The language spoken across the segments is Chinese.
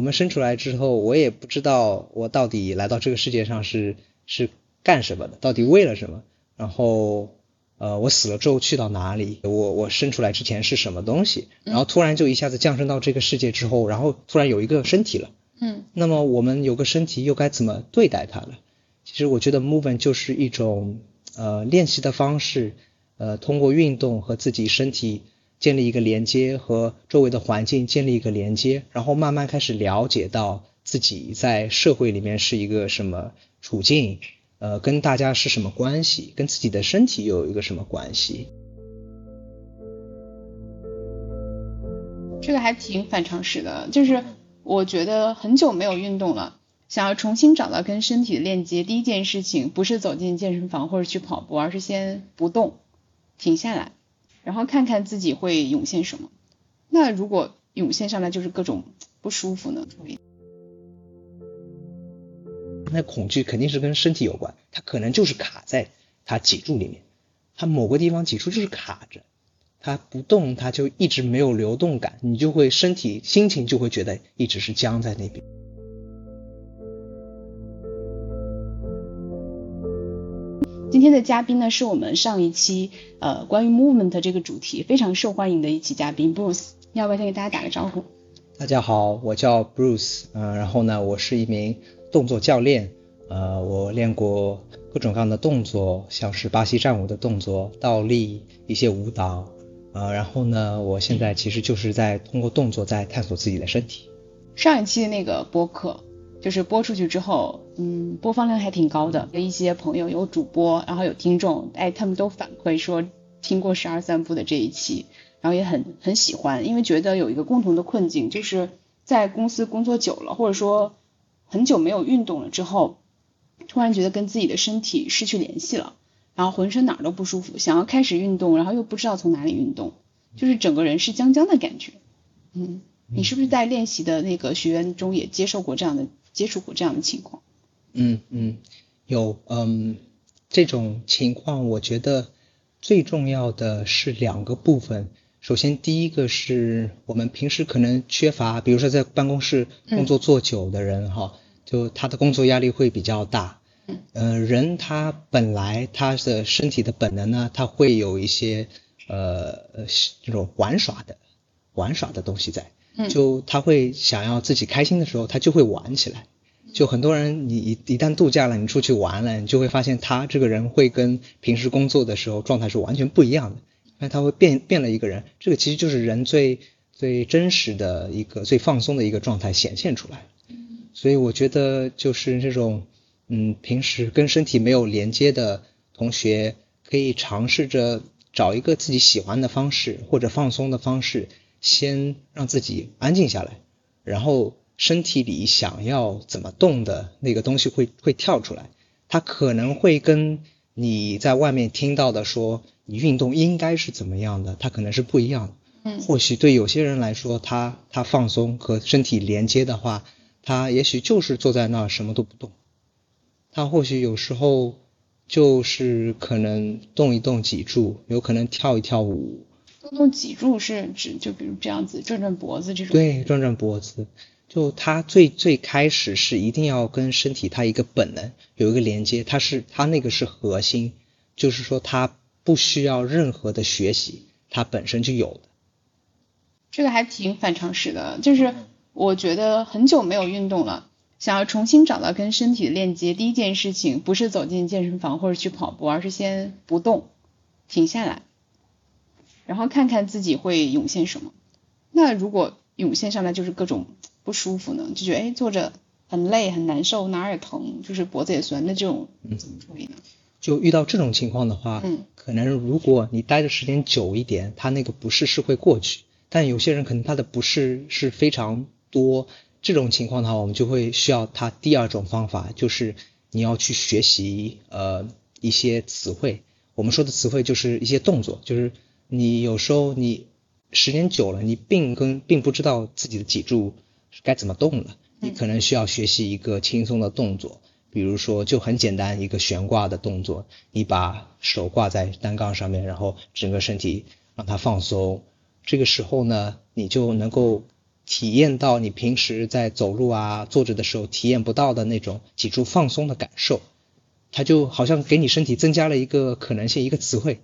我们生出来之后，我也不知道我到底来到这个世界上是是干什么的，到底为了什么。然后，呃，我死了之后去到哪里？我我生出来之前是什么东西？然后突然就一下子降生到这个世界之后，然后突然有一个身体了。嗯。那么我们有个身体，又该怎么对待它呢？其实我觉得 movement 就是一种呃练习的方式，呃，通过运动和自己身体。建立一个连接和周围的环境建立一个连接，然后慢慢开始了解到自己在社会里面是一个什么处境，呃，跟大家是什么关系，跟自己的身体又有一个什么关系。这个还挺反常识的，就是我觉得很久没有运动了，想要重新找到跟身体的链接，第一件事情不是走进健身房或者去跑步，而是先不动，停下来。然后看看自己会涌现什么，那如果涌现上来就是各种不舒服呢？那恐惧肯定是跟身体有关，它可能就是卡在它脊柱里面，它某个地方脊柱就是卡着，它不动，它就一直没有流动感，你就会身体心情就会觉得一直是僵在那边。今天的嘉宾呢，是我们上一期呃关于 movement 这个主题非常受欢迎的一期嘉宾 Bruce，要不要先给大家打个招呼？大家好，我叫 Bruce，嗯，然后呢，我是一名动作教练，呃，我练过各种各样的动作，像是巴西战舞的动作、倒立、一些舞蹈，呃，然后呢，我现在其实就是在通过动作在探索自己的身体。上一期的那个播客。就是播出去之后，嗯，播放量还挺高的。一些朋友有主播，然后有听众，哎，他们都反馈说听过十二三步的这一期，然后也很很喜欢，因为觉得有一个共同的困境，就是在公司工作久了，或者说很久没有运动了之后，突然觉得跟自己的身体失去联系了，然后浑身哪儿都不舒服，想要开始运动，然后又不知道从哪里运动，就是整个人是僵僵的感觉。嗯，你是不是在练习的那个学员中也接受过这样的？接触过这样的情况，嗯嗯，有嗯这种情况，我觉得最重要的是两个部分。首先，第一个是我们平时可能缺乏，比如说在办公室工作做久的人哈，就他的工作压力会比较大。嗯，人他本来他的身体的本能呢，他会有一些呃这种玩耍的玩耍的东西在。就他会想要自己开心的时候，他就会玩起来。就很多人，你一一旦度假了，你出去玩了，你就会发现他这个人会跟平时工作的时候状态是完全不一样的。那他会变变了一个人，这个其实就是人最最真实的一个最放松的一个状态显现出来。所以我觉得就是这种嗯，平时跟身体没有连接的同学，可以尝试着找一个自己喜欢的方式或者放松的方式。先让自己安静下来，然后身体里想要怎么动的那个东西会会跳出来，它可能会跟你在外面听到的说你运动应该是怎么样的，它可能是不一样的。嗯，或许对有些人来说，他他放松和身体连接的话，他也许就是坐在那儿什么都不动，他或许有时候就是可能动一动脊柱，有可能跳一跳舞。动动脊柱是指就比如这样子转转脖子这种。对，转转脖子，就它最最开始是一定要跟身体它一个本能有一个连接，它是它那个是核心，就是说它不需要任何的学习，它本身就有的。这个还挺反常识的，就是我觉得很久没有运动了，想要重新找到跟身体的链接，第一件事情不是走进健身房或者去跑步，而是先不动，停下来。然后看看自己会涌现什么，那如果涌现上来就是各种不舒服呢，就觉得哎坐着很累很难受，哪儿也疼，就是脖子也酸，那这种怎么处理呢？就遇到这种情况的话，嗯，可能如果你待的时间久一点，他那个不适是会过去，但有些人可能他的不适是非常多，这种情况的话，我们就会需要他第二种方法，就是你要去学习呃一些词汇，我们说的词汇就是一些动作，就是。你有时候你时间久了，你并跟并不知道自己的脊柱该怎么动了，你可能需要学习一个轻松的动作，比如说就很简单一个悬挂的动作，你把手挂在单杠上面，然后整个身体让它放松，这个时候呢，你就能够体验到你平时在走路啊、坐着的时候体验不到的那种脊柱放松的感受，它就好像给你身体增加了一个可能性，一个词汇。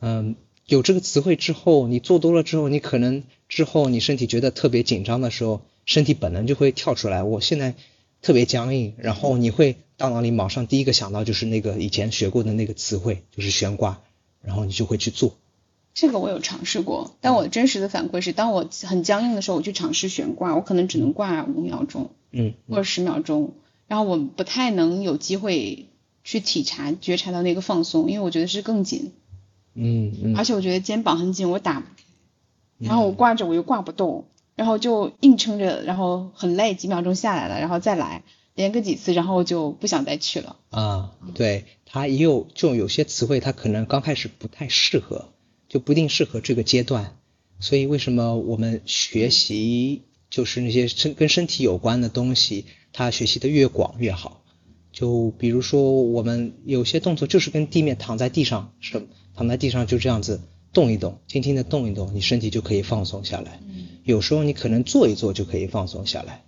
嗯，有这个词汇之后，你做多了之后，你可能之后你身体觉得特别紧张的时候，身体本能就会跳出来，我现在特别僵硬，然后你会大脑里马上第一个想到就是那个以前学过的那个词汇，就是悬挂，然后你就会去做。这个我有尝试过，但我真实的反馈是，当我很僵硬的时候，我去尝试悬挂，我可能只能挂五秒钟，嗯，或者十秒钟，然后我不太能有机会去体察、觉察到那个放松，因为我觉得是更紧，嗯嗯，而且我觉得肩膀很紧，我打，然后我挂着我又挂不动，然后就硬撑着，然后很累，几秒钟下来了，然后再来连个几次，然后就不想再去了。啊，对，它也有就有些词汇，它可能刚开始不太适合。就不一定适合这个阶段，所以为什么我们学习就是那些身跟身体有关的东西，它学习的越广越好。就比如说我们有些动作就是跟地面躺在地上，是躺在地上就这样子动一动，轻轻的动一动，你身体就可以放松下来。有时候你可能坐一坐就可以放松下来。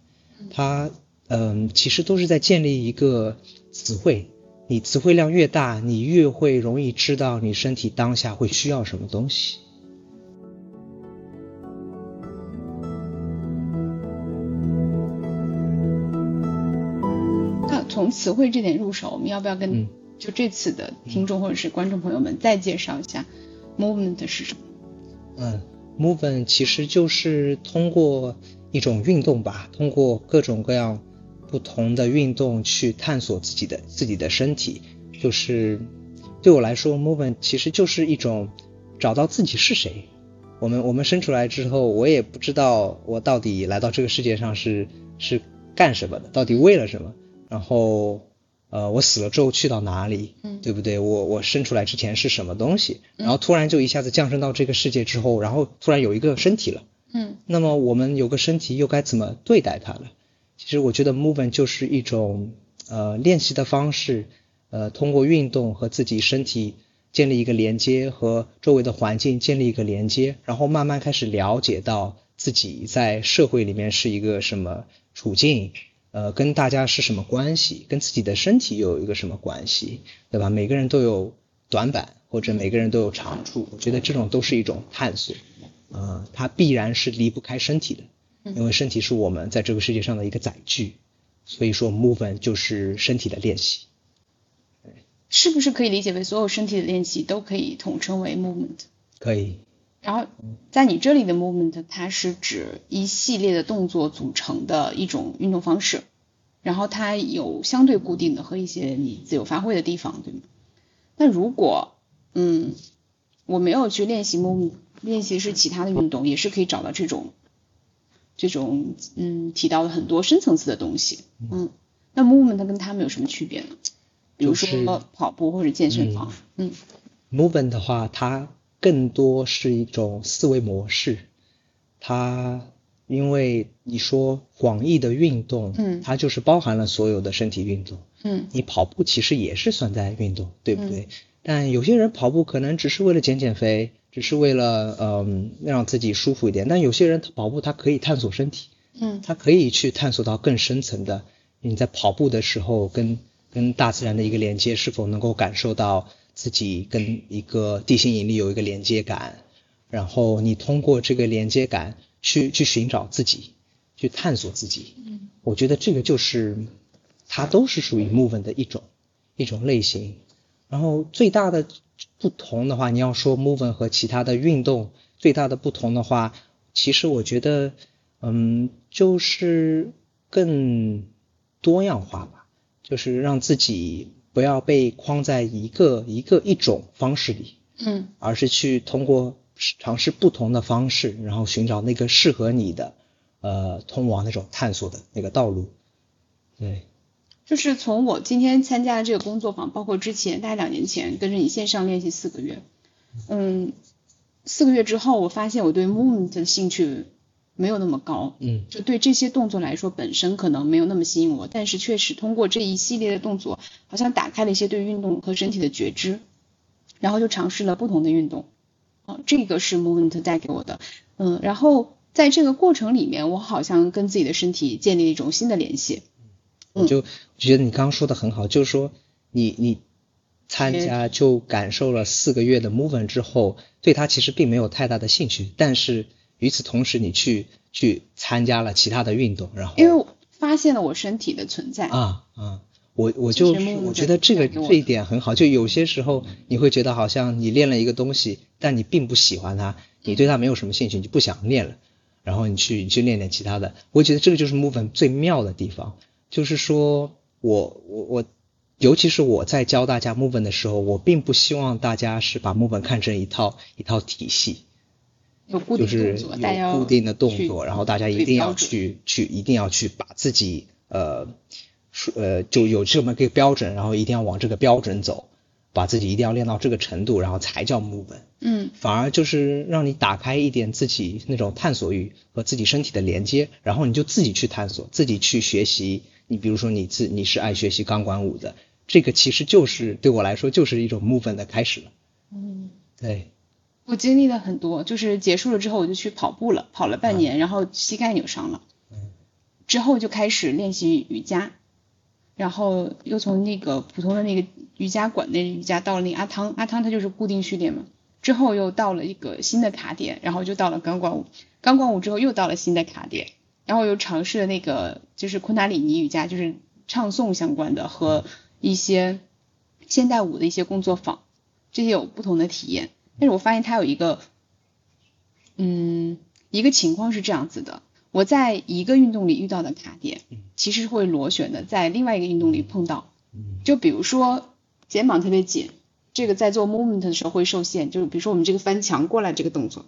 它嗯，其实都是在建立一个词汇。你词汇量越大，你越会容易知道你身体当下会需要什么东西。从词汇这点入手，我们要不要跟就这次的听众或者是观众朋友们再介绍一下 movement 是什么？嗯，movement 其实就是通过一种运动吧，通过各种各样。不同的运动去探索自己的自己的身体，就是对我来说，movement 其实就是一种找到自己是谁。我们我们生出来之后，我也不知道我到底来到这个世界上是是干什么的，到底为了什么。然后呃，我死了之后去到哪里，嗯对不对？我我生出来之前是什么东西？然后突然就一下子降生到这个世界之后，然后突然有一个身体了。嗯，那么我们有个身体，又该怎么对待它呢？其实我觉得 movement 就是一种呃练习的方式，呃通过运动和自己身体建立一个连接，和周围的环境建立一个连接，然后慢慢开始了解到自己在社会里面是一个什么处境，呃跟大家是什么关系，跟自己的身体又有一个什么关系，对吧？每个人都有短板，或者每个人都有长处，我觉得这种都是一种探索，呃它必然是离不开身体的。因为身体是我们在这个世界上的一个载具，所以说 movement 就是身体的练习。是不是可以理解为所有身体的练习都可以统称为 movement？可以。然后在你这里的 movement，它是指一系列的动作组成的一种运动方式，然后它有相对固定的和一些你自由发挥的地方，对吗？那如果嗯我没有去练习 movement，练习是其他的运动，也是可以找到这种。这种嗯提到的很多深层次的东西，嗯，那 movement 跟他们有什么区别呢？比如说跑步或者健身房，嗯，movement 的话，它更多是一种思维模式，它因为你说广义的运动，嗯，它就是包含了所有的身体运动，嗯，你跑步其实也是算在运动，对不对？但有些人跑步可能只是为了减减肥。只是为了嗯让自己舒服一点，但有些人他跑步他可以探索身体，嗯，他可以去探索到更深层的。你在跑步的时候跟跟大自然的一个连接，是否能够感受到自己跟一个地心引力有一个连接感？然后你通过这个连接感去去寻找自己，去探索自己。嗯，我觉得这个就是它都是属于 movement 的一种一种类型。然后最大的。不同的话，你要说 movement 和其他的运动最大的不同的话，其实我觉得，嗯，就是更多样化吧，就是让自己不要被框在一个一个一种方式里，嗯，而是去通过尝试不同的方式，然后寻找那个适合你的，呃，通往那种探索的那个道路，对。就是从我今天参加的这个工作坊，包括之前大概两年前跟着你线上练习四个月，嗯，四个月之后，我发现我对 movement 的兴趣没有那么高，嗯，就对这些动作来说本身可能没有那么吸引我，但是确实通过这一系列的动作，好像打开了一些对运动和身体的觉知，然后就尝试了不同的运动，啊，这个是 movement 带给我的，嗯，然后在这个过程里面，我好像跟自己的身体建立了一种新的联系。我就觉得你刚刚说的很好，就是说你你参加就感受了四个月的 movement 之后，对它其实并没有太大的兴趣，但是与此同时你去去参加了其他的运动，然后因为发现了我身体的存在啊啊。我我就我觉得这个这一点很好，就有些时候你会觉得好像你练了一个东西，但你并不喜欢它，你对它没有什么兴趣，你就不想练了，然后你去你去练点其他的。我觉得这个就是 movement 最妙的地方，就是说我我我，尤其是我在教大家 movement 的时候，我并不希望大家是把 movement 看成一套一套体系，有固定动作，有固定的动作，然后大家一定要去去一定要去把自己呃。呃，就有这么个标准，然后一定要往这个标准走，把自己一定要练到这个程度，然后才叫 movement。嗯，反而就是让你打开一点自己那种探索欲和自己身体的连接，然后你就自己去探索，自己去学习。你比如说你自你是爱学习钢管舞的，这个其实就是对我来说就是一种 movement 的开始了。嗯，对。我经历了很多，就是结束了之后我就去跑步了，跑了半年，然后膝盖扭伤了。嗯。之后就开始练习瑜伽。然后又从那个普通的那个瑜伽馆那瑜伽到了那阿汤，阿汤它就是固定训练嘛。之后又到了一个新的卡点，然后就到了钢管舞，钢管舞之后又到了新的卡点，然后又尝试了那个就是昆达里尼瑜伽，就是唱诵相关的和一些现代舞的一些工作坊，这些有不同的体验。但是我发现它有一个，嗯，一个情况是这样子的。我在一个运动里遇到的卡点，其实会螺旋的，在另外一个运动里碰到。就比如说肩膀特别紧，这个在做 movement 的时候会受限。就是比如说我们这个翻墙过来这个动作，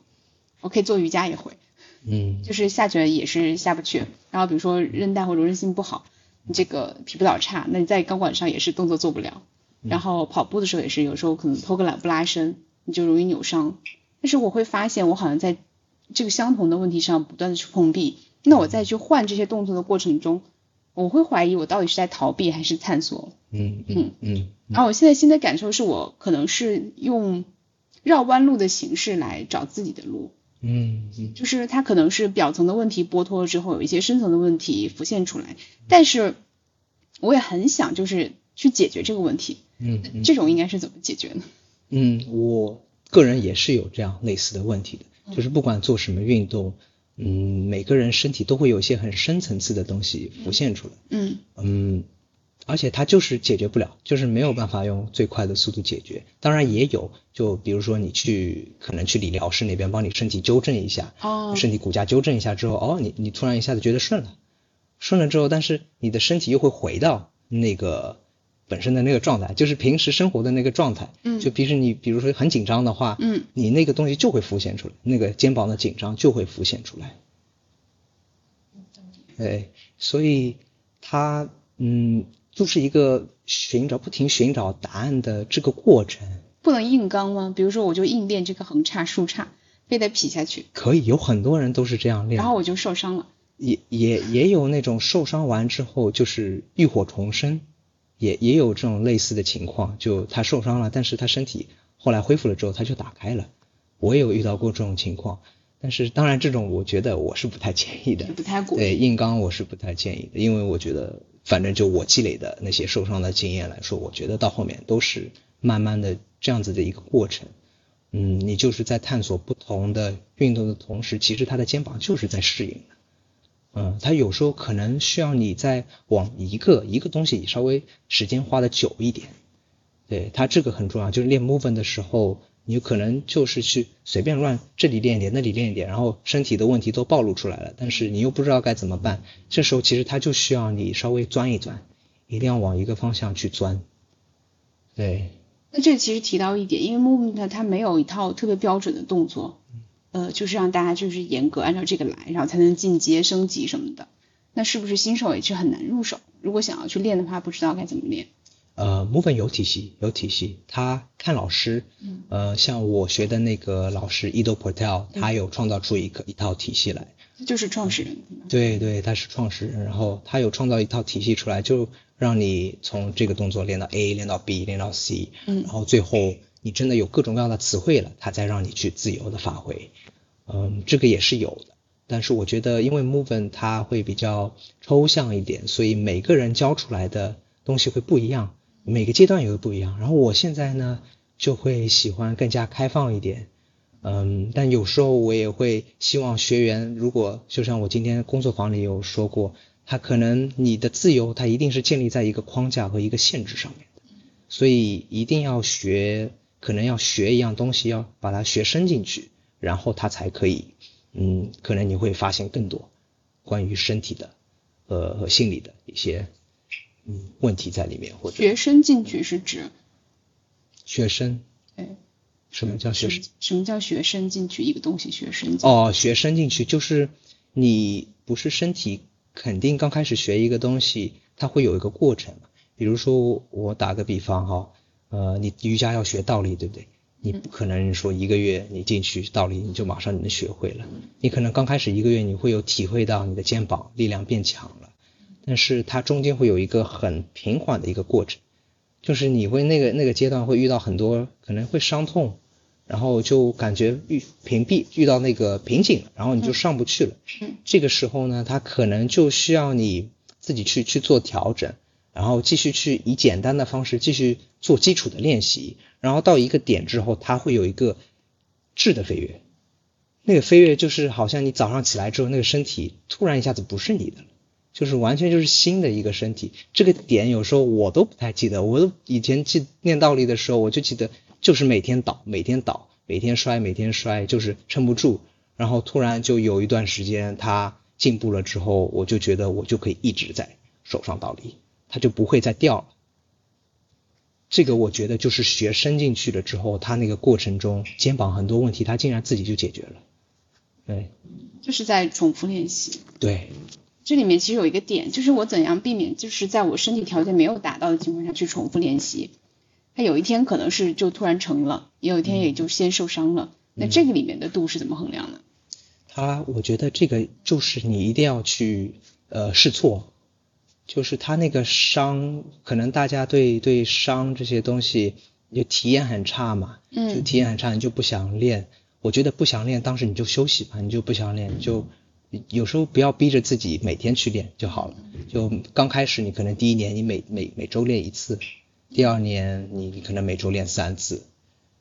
我可以做瑜伽也会，嗯，就是下去也是下不去。然后比如说韧带或柔韧性不好，你这个皮不倒差，那你在钢管上也是动作做不了。然后跑步的时候也是，有时候可能偷个懒不拉伸，你就容易扭伤。但是我会发现，我好像在。这个相同的问题上不断的去碰壁，那我再去换这些动作的过程中，我会怀疑我到底是在逃避还是探索。嗯嗯嗯。然后我现在新的感受是我可能是用绕弯路的形式来找自己的路。嗯嗯。就是它可能是表层的问题剥脱了之后，有一些深层的问题浮现出来，但是我也很想就是去解决这个问题。嗯。这种应该是怎么解决呢？嗯，我个人也是有这样类似的问题的。就是不管做什么运动，嗯，每个人身体都会有一些很深层次的东西浮现出来，嗯嗯，而且它就是解决不了，就是没有办法用最快的速度解决。当然也有，就比如说你去可能去理疗师那边帮你身体纠正一下，哦，身体骨架纠正一下之后，哦，你你突然一下子觉得顺了，顺了之后，但是你的身体又会回到那个。本身的那个状态，就是平时生活的那个状态。嗯。就平时你比如说很紧张的话，嗯，你那个东西就会浮现出来，那个肩膀的紧张就会浮现出来。哎，所以它嗯，就是一个寻找、不停寻找答案的这个过程。不能硬刚吗？比如说，我就硬练这个横叉、竖叉，非得劈下去。可以，有很多人都是这样练。然后我就受伤了。也也也有那种受伤完之后就是浴火重生。也也有这种类似的情况，就他受伤了，但是他身体后来恢复了之后，他就打开了。我也有遇到过这种情况，但是当然这种我觉得我是不太建议的，不太鼓。对硬刚我是不太建议的，因为我觉得反正就我积累的那些受伤的经验来说，我觉得到后面都是慢慢的这样子的一个过程。嗯，你就是在探索不同的运动的同时，其实他的肩膀就是在适应的。嗯，他有时候可能需要你再往一个一个东西稍微时间花的久一点，对他这个很重要。就是练 movement 的时候，你可能就是去随便乱这里练一点，那里练一点，然后身体的问题都暴露出来了，但是你又不知道该怎么办。这时候其实他就需要你稍微钻一钻，一定要往一个方向去钻。对。那这其实提到一点，因为 movement 它没有一套特别标准的动作。呃，就是让大家就是严格按照这个来，然后才能进阶升级什么的。那是不是新手也是很难入手？如果想要去练的话，不知道该怎么练。呃，movement 有体系，有体系。他看老师，呃，像我学的那个老师 Edo Patel，他有创造出一个一套体系来。就是创始人。对对，他是创始人，然后他有创造一套体系出来，就让你从这个动作练到 A，练到 B，练到 C，嗯，然后最后。你真的有各种各样的词汇了，他再让你去自由的发挥，嗯，这个也是有的。但是我觉得因为 movement 它会比较抽象一点，所以每个人教出来的东西会不一样，每个阶段也会不一样。然后我现在呢就会喜欢更加开放一点，嗯，但有时候我也会希望学员，如果就像我今天工作坊里有说过，他可能你的自由，它一定是建立在一个框架和一个限制上面的，所以一定要学，可能要学一样东西，要把它学深进去，然后它才可以，嗯，可能你会发现更多关于身体的，呃和心理的一些，嗯问题在里面，或者学深进去是指学深，对什么叫学深？什么叫学深进去一个东西学深进去？哦，学深进去就是你不是身体肯定刚开始学一个东西，它会有一个过程。比如说我打个比方哈，呃，你瑜伽要学倒立，对不对？你不可能说一个月你进去倒立你就马上你能学会了，你可能刚开始一个月你会有体会到你的肩膀力量变强了，但是它中间会有一个很平缓的一个过程，就是你会那个那个阶段会遇到很多可能会伤痛，然后就感觉遇屏蔽遇到那个瓶颈了，然后你就上不去了。嗯。这个时候呢，它可能就需要你自己去去做调整，然后继续去以简单的方式继续做基础的练习，然后到一个点之后，它会有一个质的飞跃。那个飞跃就是好像你早上起来之后，那个身体突然一下子不是你的了，就是完全就是新的一个身体。这个点有时候我都不太记得，我都以前记念倒立的时候，我就记得就是每天倒，每天倒，每天摔，每天摔，就是撑不住。然后突然就有一段时间它进步了之后，我就觉得我就可以一直在手上倒立，它就不会再掉了。这个我觉得就是学伸进去了之后，他那个过程中肩膀很多问题，他竟然自己就解决了。对就是在重复练习。对，这里面其实有一个点，就是我怎样避免，就是在我身体条件没有达到的情况下去重复练习。他有一天可能是就突然成了，也有一天也就先受伤了。那这个里面的度是怎么衡量的？他我觉得这个就是你一定要去呃试错，就是他那个伤，可能大家对对伤这些东西就体验很差嘛，嗯就体验很差，你就不想练。我觉得不想练，当时你就休息吧，你就不想练，你就有时候不要逼着自己每天去练就好了。就刚开始你可能第一年你每每每周练一次，第二年你可能每周练三次，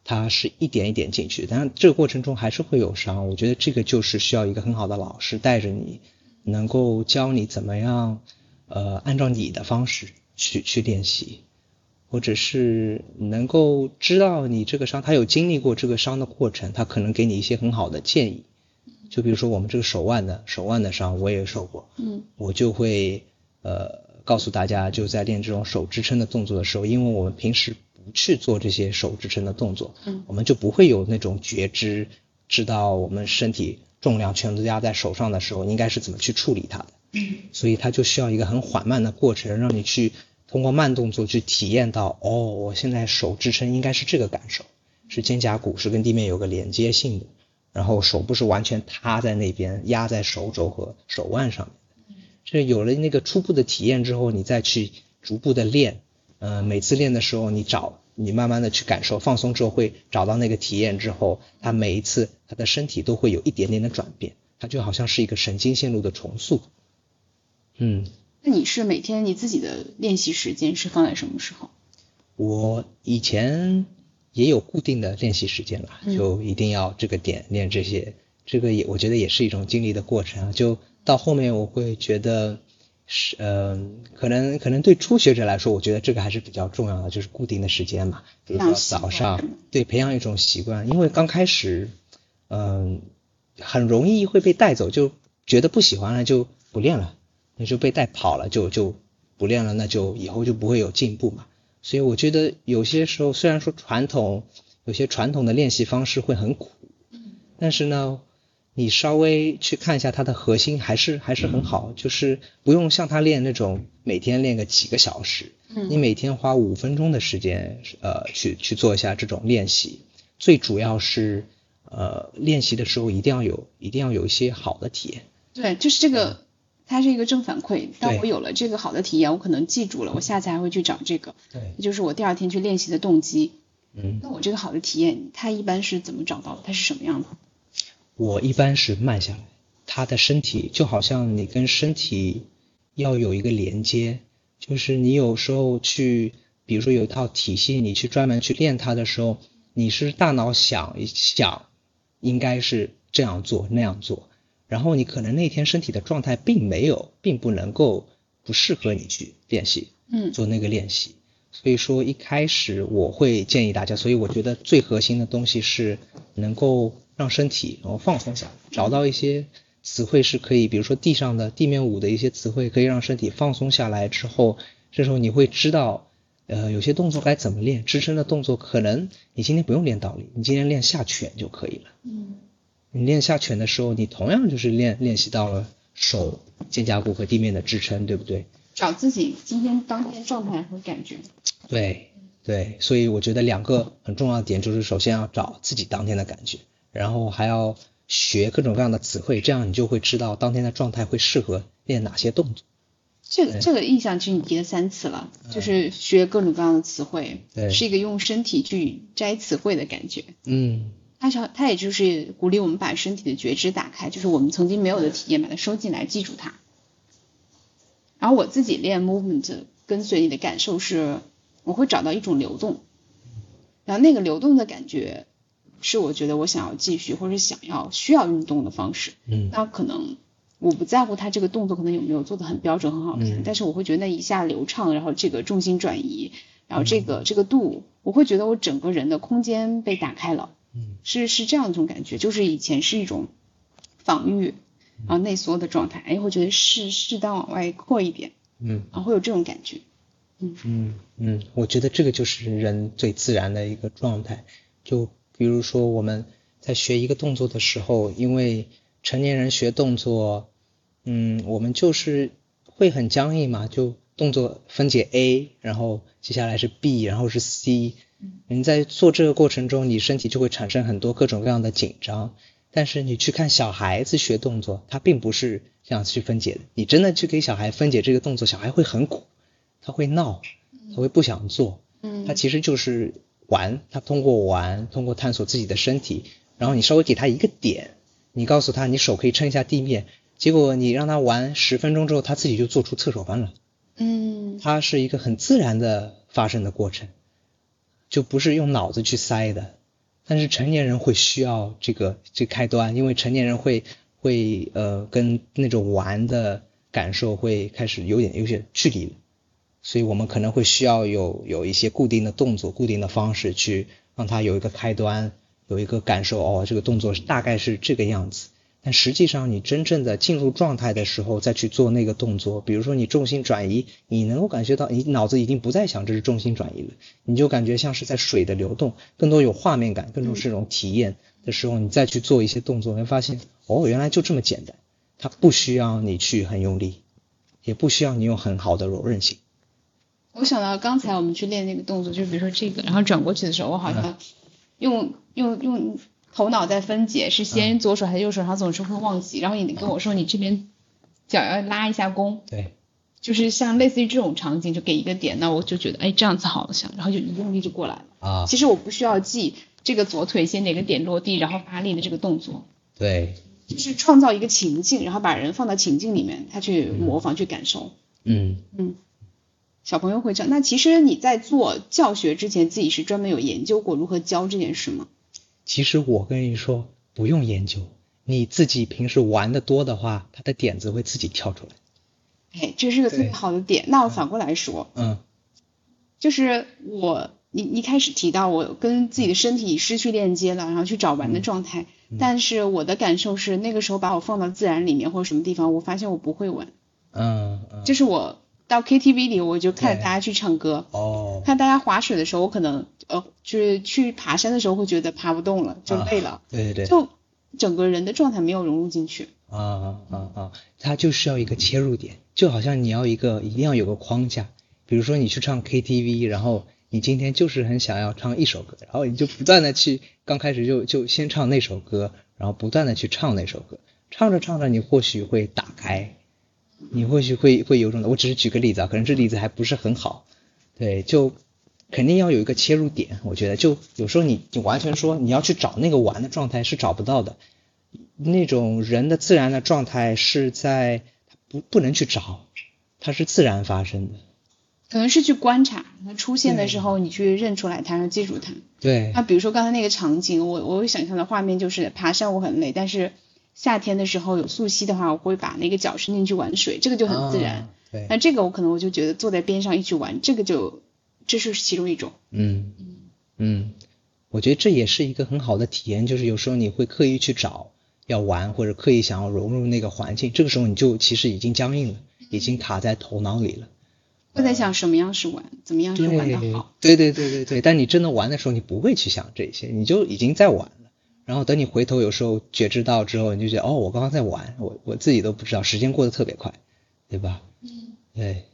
它是一点一点进去，当然这个过程中还是会有伤。我觉得这个就是需要一个很好的老师带着你，能够教你怎么样，呃，按照你的方式去去练习，或者是能够知道你这个伤，他有经历过这个伤的过程，他可能给你一些很好的建议。就比如说我们这个手腕的手腕的伤，我也受过，嗯我就会呃告诉大家，就在练这种手支撑的动作的时候，因为我们平时不去做这些手支撑的动作，嗯我们就不会有那种觉知，知道我们身体重量全都压在手上的时候，应该是怎么去处理它的。嗯所以它就需要一个很缓慢的过程，让你去通过慢动作去体验到，哦，我现在手支撑应该是这个感受，是肩胛骨是跟地面有个连接性的，然后手不是完全塌在那边压在手肘和手腕上面的。这有了那个初步的体验之后，你再去逐步的练，呃，每次练的时候你找你慢慢的去感受，放松之后会找到那个体验之后，它每一次它的身体都会有一点点的转变，它就好像是一个神经线路的重塑。嗯，那你是每天你自己的练习时间是放在什么时候？我以前也有固定的练习时间啦，嗯。就一定要这个点练这些，这个也我觉得也是一种经历的过程啊。就到后面我会觉得是，嗯、可能可能对初学者来说，我觉得这个还是比较重要的，就是固定的时间嘛，比如说早上，对，培养一种习惯，因为刚开始，嗯、很容易会被带走，就觉得不喜欢了就不练了，那就被带跑了，就就不练了，那就以后就不会有进步嘛。所以我觉得有些时候虽然说传统有些传统的练习方式会很苦，但是呢，你稍微去看一下它的核心还是还是很好，就是不用像他练那种每天练个几个小时，嗯你每天花五分钟的时间，呃，去去做一下这种练习，最主要是呃练习的时候一定要有一定要有一些好的体验。对，就是这个，它是一个正反馈。当我有了这个好的体验，我可能记住了，我下次还会去找这个，对，这就是我第二天去练习的动机。嗯，那我这个好的体验，它一般是怎么找到的？它是什么样的？我一般是慢下来，他的身体，就好像你跟身体要有一个连接，就是你有时候去，比如说有一套体系，你去专门去练它的时候，你是大脑想一想，应该是这样做那样做，然后你可能那天身体的状态并没有，并不能够不适合你去练习，嗯做那个练习。所以说一开始我会建议大家，所以我觉得最核心的东西是能够让身体然后放松下来，找到一些词汇是可以，比如说地上的地面舞的一些词汇，可以让身体放松下来之后，这时候你会知道，呃，有些动作该怎么练，支撑的动作可能你今天不用练倒立，你今天练下犬就可以了。嗯你练下犬的时候，你同样就是练练习到了手、肩胛骨和地面的支撑，对不对？找自己今天当天状态和感觉。对对，所以我觉得两个很重要的点就是，首先要找自己当天的感觉，然后还要学各种各样的词汇，这样你就会知道当天的状态会适合练哪些动作。这个这个印象其实你提了三次了，就是学各种各样的词汇，对是一个用身体去摘词汇的感觉。嗯它想，它也就是鼓励我们把身体的觉知打开，就是我们曾经没有的体验，把它收进来，记住它。然后我自己练 movement，跟随你的感受是，我会找到一种流动，然后那个流动的感觉，是我觉得我想要继续或者想要需要运动的方式。嗯那可能我不在乎他这个动作可能有没有做的很标准很好看，嗯但是我会觉得那一下流畅，然后这个重心转移，然后这嗯个、这个度，我会觉得我整个人的空间被打开了。嗯是是这样一种感觉，就是以前是一种防御，然后内缩的状态，哎，我觉得适适当往外扩一点，嗯然后会有这种感觉。嗯嗯嗯，我觉得这个就是人最自然的一个状态。就比如说我们在学一个动作的时候，因为成年人学动作，嗯，我们就是会很僵硬嘛，就动作分解 A，然后接下来是 B，然后是 C。你在做这个过程中，你身体就会产生很多各种各样的紧张。但是你去看小孩子学动作，他并不是这样去分解的。你真的去给小孩分解这个动作，小孩会很苦，他会闹，他会不想做。嗯他其实就是玩，他通过玩，通过探索自己的身体，然后你稍微给他一个点，你告诉他你手可以撑一下地面，结果你让他玩十分钟之后，他自己就做出侧手翻了。嗯它是一个很自然的发生的过程，就不是用脑子去塞的。但是成年人会需要这个这开端，因为成年人会会呃跟那种玩的感受会开始有点有些距离，所以我们可能会需要有有一些固定的动作、固定的方式去让他有一个开端，有一个感受哦，这个动作是大概是这个样子。但实际上，你真正的进入状态的时候，再去做那个动作，比如说你重心转移，你能够感觉到你脑子已经不再想这是重心转移了，你就感觉像是在水的流动，更多有画面感，更多是一种体验。的时候，你再去做一些动作，你会发现哦，原来就这么简单，它不需要你去很用力，也不需要你有很好的柔韧性。我想到刚才我们去练那个动作，就比如说这个，然后转过去的时候，我好像用用用头脑在分解，是先左手还是右手，他总是会忘记。然后你跟我说你这边脚要拉一下弓，对，就是像类似于这种场景，就给一个点，那我就觉得哎这样子好像，然后就一用力就过来了。啊，其实我不需要记这个左腿先哪个点落地，然后发力的这个动作，对，就是创造一个情境，然后把人放到情境里面，他去模仿、去感受。嗯，嗯，小朋友会这样。那其实你在做教学之前，自己是专门有研究过如何教这件事吗？其实我跟你说，不用研究，你自己平时玩的多的话，他的点子会自己跳出来。哎，这是个特别好的点。那我反过来说，嗯就是我你一开始提到我跟自己的身体失去链接了，然后去找玩的状态。但是我的感受是，那个时候把我放到自然里面或者什么地方，我发现我不会玩。嗯嗯，就是我到 KTV 里，我就看大家去唱歌，哦，看大家划水的时候，我可能呃，就是去爬山的时候会觉得爬不动了，就累了，对对对，就整个人的状态没有融入进去。啊啊啊！它就是要一个切入点，就好像你要一个一定要有个框架。比如说你去唱 KTV，然后你今天就是很想要唱一首歌，然后你就不断的去，刚开始就就先唱那首歌，然后不断的去唱那首歌，唱着唱着你或许会打开，你或许会会有种的，我只是举个例子啊，可能这例子还不是很好，对，就肯定要有一个切入点，我觉得就有时候你你完全说你要去找那个玩的状态是找不到的，那种人的自然的状态是在不不能去找，它是自然发生的。可能是去观察它出现的时候，你去认出来它，然后记住它。对。那比如说刚才那个场景，我我想象的画面就是爬山我很累，但是夏天的时候有溯溪的话，我会把那个脚伸进去玩水，这个就很自然。对。那这个我可能我就觉得坐在边上一起玩，这个就这是其中一种。嗯嗯，我觉得这也是一个很好的体验，就是有时候你会刻意去找要玩，或者刻意想要融入那个环境，这个时候你就其实已经僵硬了，已经卡在头脑里了。会在想什么样是玩，怎么样是玩的好。对对对对对，但你真的玩的时候，你不会去想这些，你就已经在玩了。然后等你回头有时候觉知到之后，你就觉得哦，我刚刚在玩，我我自己都不知道，时间过得特别快，对吧？嗯。对。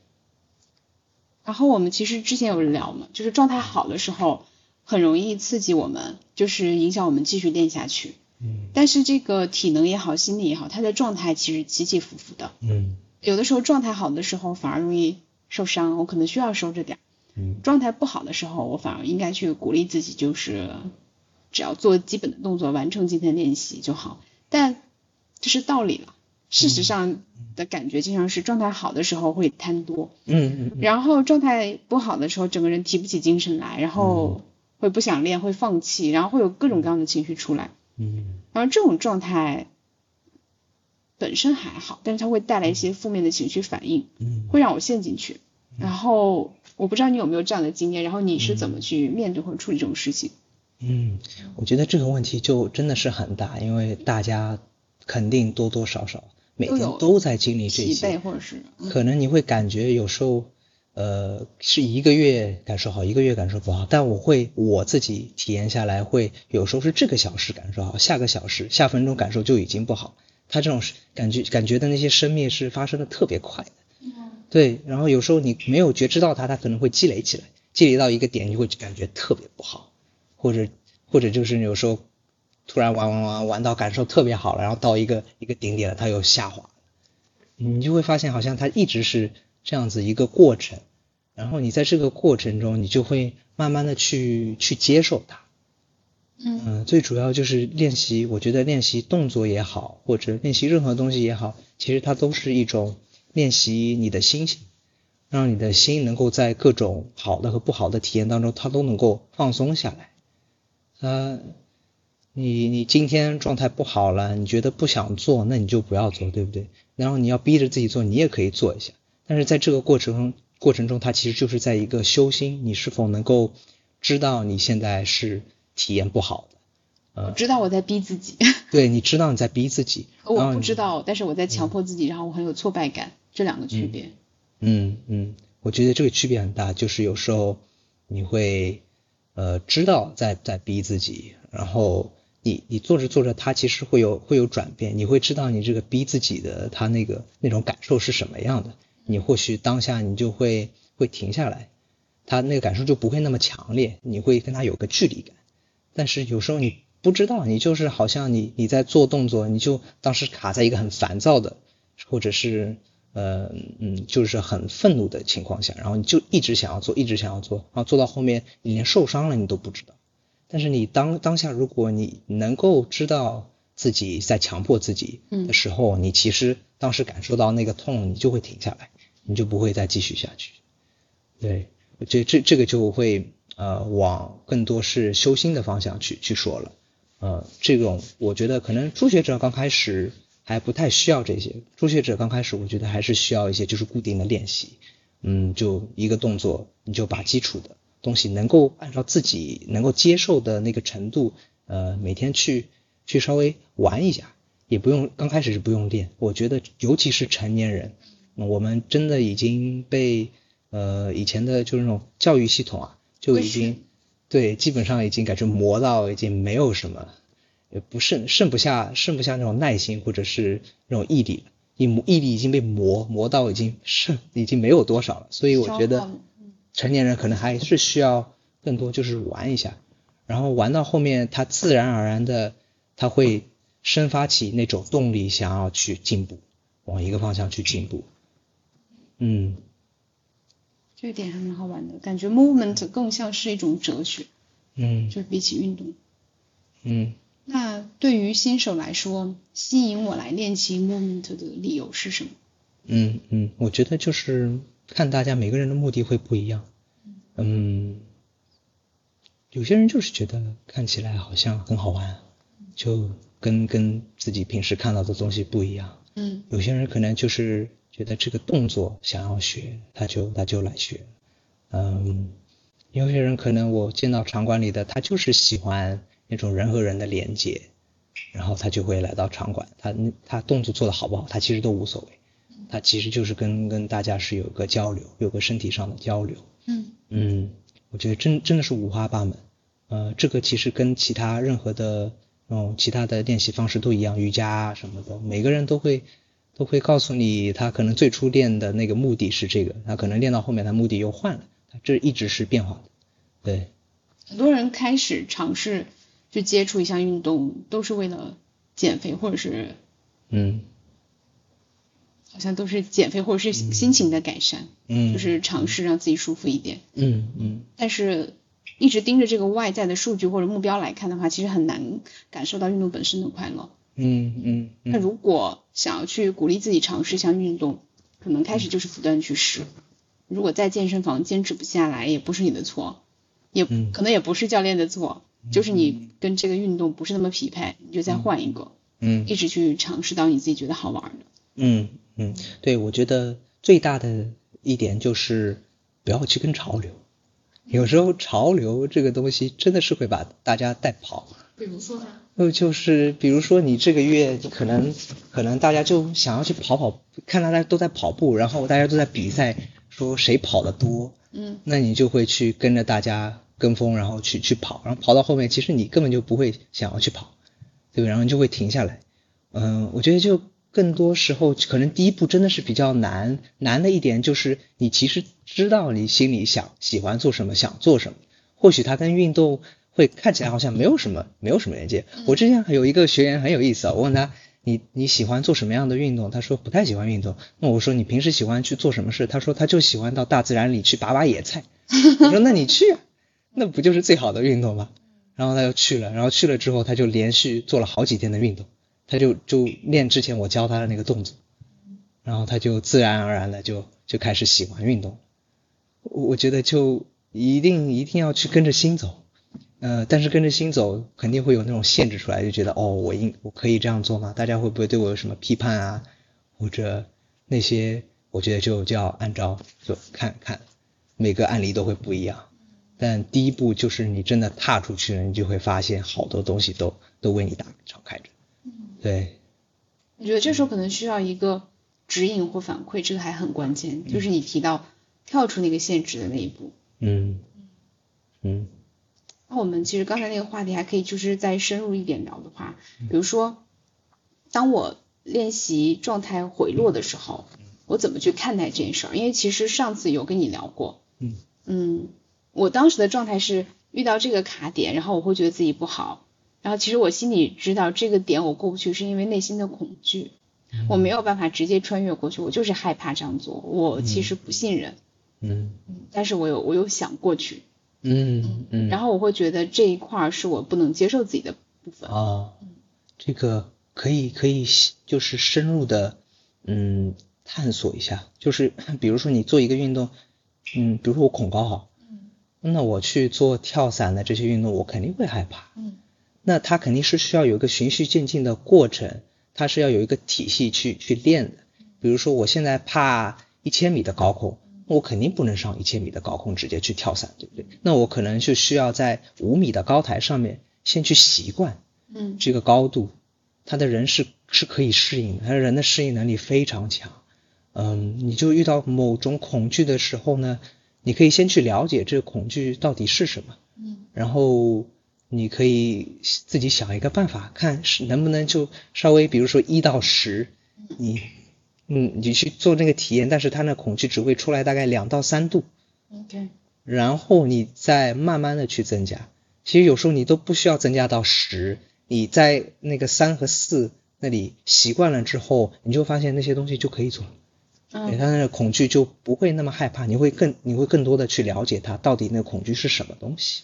然后我们其实之前有聊嘛，就是状态好的时候，很容易刺激我们，就是影响我们继续练下去。嗯。但是这个体能也好，心理也好，它的状态其实起起伏伏的。嗯。有的时候状态好的时候，反而容易。受伤，我可能需要收着点。嗯，状态不好的时候，我反而应该去鼓励自己，就是只要做基本的动作，完成今天练习就好。但这是道理了，事实上的感觉经常是状态好的时候会贪多，嗯嗯，然后状态不好的时候，整个人提不起精神来，然后会不想练，会放弃，然后会有各种各样的情绪出来。嗯，然后这种状态。本身还好，但是它会带来一些负面的情绪反应，嗯，会让我陷进去。然后我不知道你有没有这样的经验，然后你是怎么去面对或者处理这种事情？嗯，我觉得这个问题就真的是很大，因为大家肯定多多少少每天都在经历这些，或者是可能你会感觉有时候呃是一个月感受好，一个月感受不好，但我会我自己体验下来，会有时候是这个小时感受好，下个小时下分钟感受就已经不好。他这种感觉感觉的那些生灭是发生的特别快的，对，然后有时候你没有觉知到它，它可能会积累起来，积累到一个点你会感觉特别不好，或者或者就是有时候突然玩玩玩玩到感受特别好了，然后到一个一个顶点了，它又下滑，你就会发现好像它一直是这样子一个过程，然后你在这个过程中，你就会慢慢的去去接受它。嗯，最主要就是练习。我觉得练习动作也好，或者练习任何东西也好，其实它都是一种练习你的心情，让你的心能够在各种好的和不好的体验当中，它都能够放松下来。呃，你你今天状态不好了，你觉得不想做，那你就不要做，对不对？然后你要逼着自己做，你也可以做一下。但是在这个过程过程中，它其实就是在一个修心，你是否能够知道你现在是。体验不好的，呃，知道我在逼自己，对，你知道你在逼自己，我不知道，但是我在强迫自己，然后我很有挫败感，这两个区别。嗯嗯，我觉得这个区别很大，就是有时候你会呃知道在在逼自己，然后你你做着做着，它其实会有会有转变，你会知道你这个逼自己的他那个那种感受是什么样的，你或许当下你就会会停下来，他那个感受就不会那么强烈，你会跟他有个距离感。但是有时候你不知道，你就是好像你你在做动作，你就当时卡在一个很烦躁的，或者是呃嗯就是很愤怒的情况下，然后你就一直想要做，一直想要做，然后做到后面你连受伤了你都不知道。但是你当当下如果你能够知道自己在强迫自己的时候，你其实当时感受到那个痛，你就会停下来，你就不会再继续下去。对，我觉得这这个就会。呃，往更多是修心的方向去去说了，呃，这种我觉得可能初学者刚开始还不太需要这些，初学者刚开始我觉得还是需要一些就是固定的练习，嗯，就一个动作，你就把基础的东西能够按照自己能够接受的那个程度，呃，每天去去稍微玩一下，也不用刚开始是不用练，我觉得尤其是成年人，我们真的已经被呃以前的就是那种教育系统啊。就已经对，基本上已经感觉磨到已经没有什么，也不剩剩不下剩不下那种耐心或者是那种毅力了，毅毅力已经被磨磨到已经剩已经没有多少了，所以我觉得成年人可能还是需要更多就是玩一下，然后玩到后面他自然而然的他会生发起那种动力，想要去进步，往一个方向去进步，嗯。这一点还蛮好玩的，感觉 movement 更像是一种哲学，嗯，就比起运动，嗯，那对于新手来说，吸引我来练习 movement 的理由是什么？嗯嗯，我觉得就是看大家每个人的目的会不一样。嗯，有些人就是觉得看起来好像很好玩，就跟跟自己平时看到的东西不一样。嗯，有些人可能就是觉得这个动作想要学，他就他就来学。嗯，有些人可能我见到场馆里的，他就是喜欢那种人和人的连接，然后他就会来到场馆。他他动作做的好不好，他其实都无所谓。他其实就是跟跟大家是有个交流，有个身体上的交流。嗯嗯，我觉得真真的是五花八门。呃，这个其实跟其他任何的那种其他的练习方式都一样，瑜伽啊什么的，每个人都会都会告诉你，他可能最初练的那个目的是这个，他可能练到后面他目的又换了，这一直是变化的。对，很多人开始尝试去接触一项运动，都是为了减肥，或者是嗯。好像都是减肥或者是心情的改善，嗯，就是尝试让自己舒服一点，嗯嗯。但是，一直盯着这个外在的数据或者目标来看的话，其实很难感受到运动本身的快乐。嗯嗯。那如果想要去鼓励自己尝试一项运动，可能开始就是不断去试。如果在健身房坚持不下来，也不是你的错，也可能也不是教练的错，就是你跟这个运动不是那么匹配，你就再换一个。嗯。一直去尝试到你自己觉得好玩的。嗯。嗯，对，我觉得最大的一点就是不要去跟潮流。有时候潮流这个东西真的是会把大家带跑。比如说呢？呃，就是比如说你这个月可能可能大家就想要去跑跑，看大家都在跑步，然后大家都在比赛，说谁跑得多。嗯。那你就会去跟着大家跟风，然后去去跑，然后跑到后面，其实你根本就不会想要去跑，对吧？然后就会停下来。嗯，我觉得就。更多时候，可能第一步真的是比较难。难的一点就是，你其实知道你心里想喜欢做什么，想做什么。或许它跟运动会看起来好像没有什么，没有什么连接。我之前有一个学员很有意思啊，我问他你你喜欢做什么样的运动？他说不太喜欢运动。那我说你平时喜欢去做什么事？他说他就喜欢到大自然里去拔拔野菜。我说那你去，那不就是最好的运动吗？然后他就去了，然后去了之后他就连续做了好几天的运动。他就就练之前我教他的那个动作，然后他就自然而然的就就开始喜欢运动。我觉得就一定一定要去跟着心走，呃，但是跟着心走肯定会有那种限制出来，就觉得哦，我应我可以这样做吗？大家会不会对我有什么批判啊？或者那些，我觉得就就要按照就看看每个案例都会不一样。但第一步就是你真的踏出去了，你就会发现好多东西都都为你打敞开着。对，我觉得这时候可能需要一个指引或反馈，这个还很关键，就是你提到跳出那个限制的那一步。嗯嗯。那我们其实刚才那个话题还可以就是再深入一点聊的话，比如说，当我练习状态回落的时候，我怎么去看待这件事儿？因为其实上次有跟你聊过。嗯。嗯，我当时的状态是遇到这个卡点，然后我会觉得自己不好。然后其实我心里知道这个点我过不去，是因为内心的恐惧，我没有办法直接穿越过去，我就是害怕这样做，我其实不信任，嗯，但是我有我有想过去，嗯嗯，然后我会觉得这一块是我不能接受自己的部分，啊，这个可以可以就是深入的嗯探索一下，就是比如说你做一个运动，嗯，比如说我恐高哈，嗯，那我去做跳伞的这些运动，我肯定会害怕，嗯。那它肯定是需要有一个循序渐进的过程，它是要有一个体系去去练的。比如说我现在怕一千米的高空，我肯定不能上一千米的高空直接去跳伞，对不对？那我可能就需要在五米的高台上面先去习惯，嗯，这个高度，他的人是是可以适应的，他人的适应能力非常强。嗯，你就遇到某种恐惧的时候呢，你可以先去了解这个恐惧到底是什么，嗯，然后。你可以自己想一个办法，看是能不能就稍微，比如说一到十，你，嗯，你去做那个体验，但是它那恐惧只会出来大概两到三度，OK，然后你再慢慢的去增加，其实有时候你都不需要增加到十，你在那个三和四那里习惯了之后，你就发现那些东西就可以做了，嗯，他那个恐惧就不会那么害怕，你会更你会更多的去了解他到底那个恐惧是什么东西。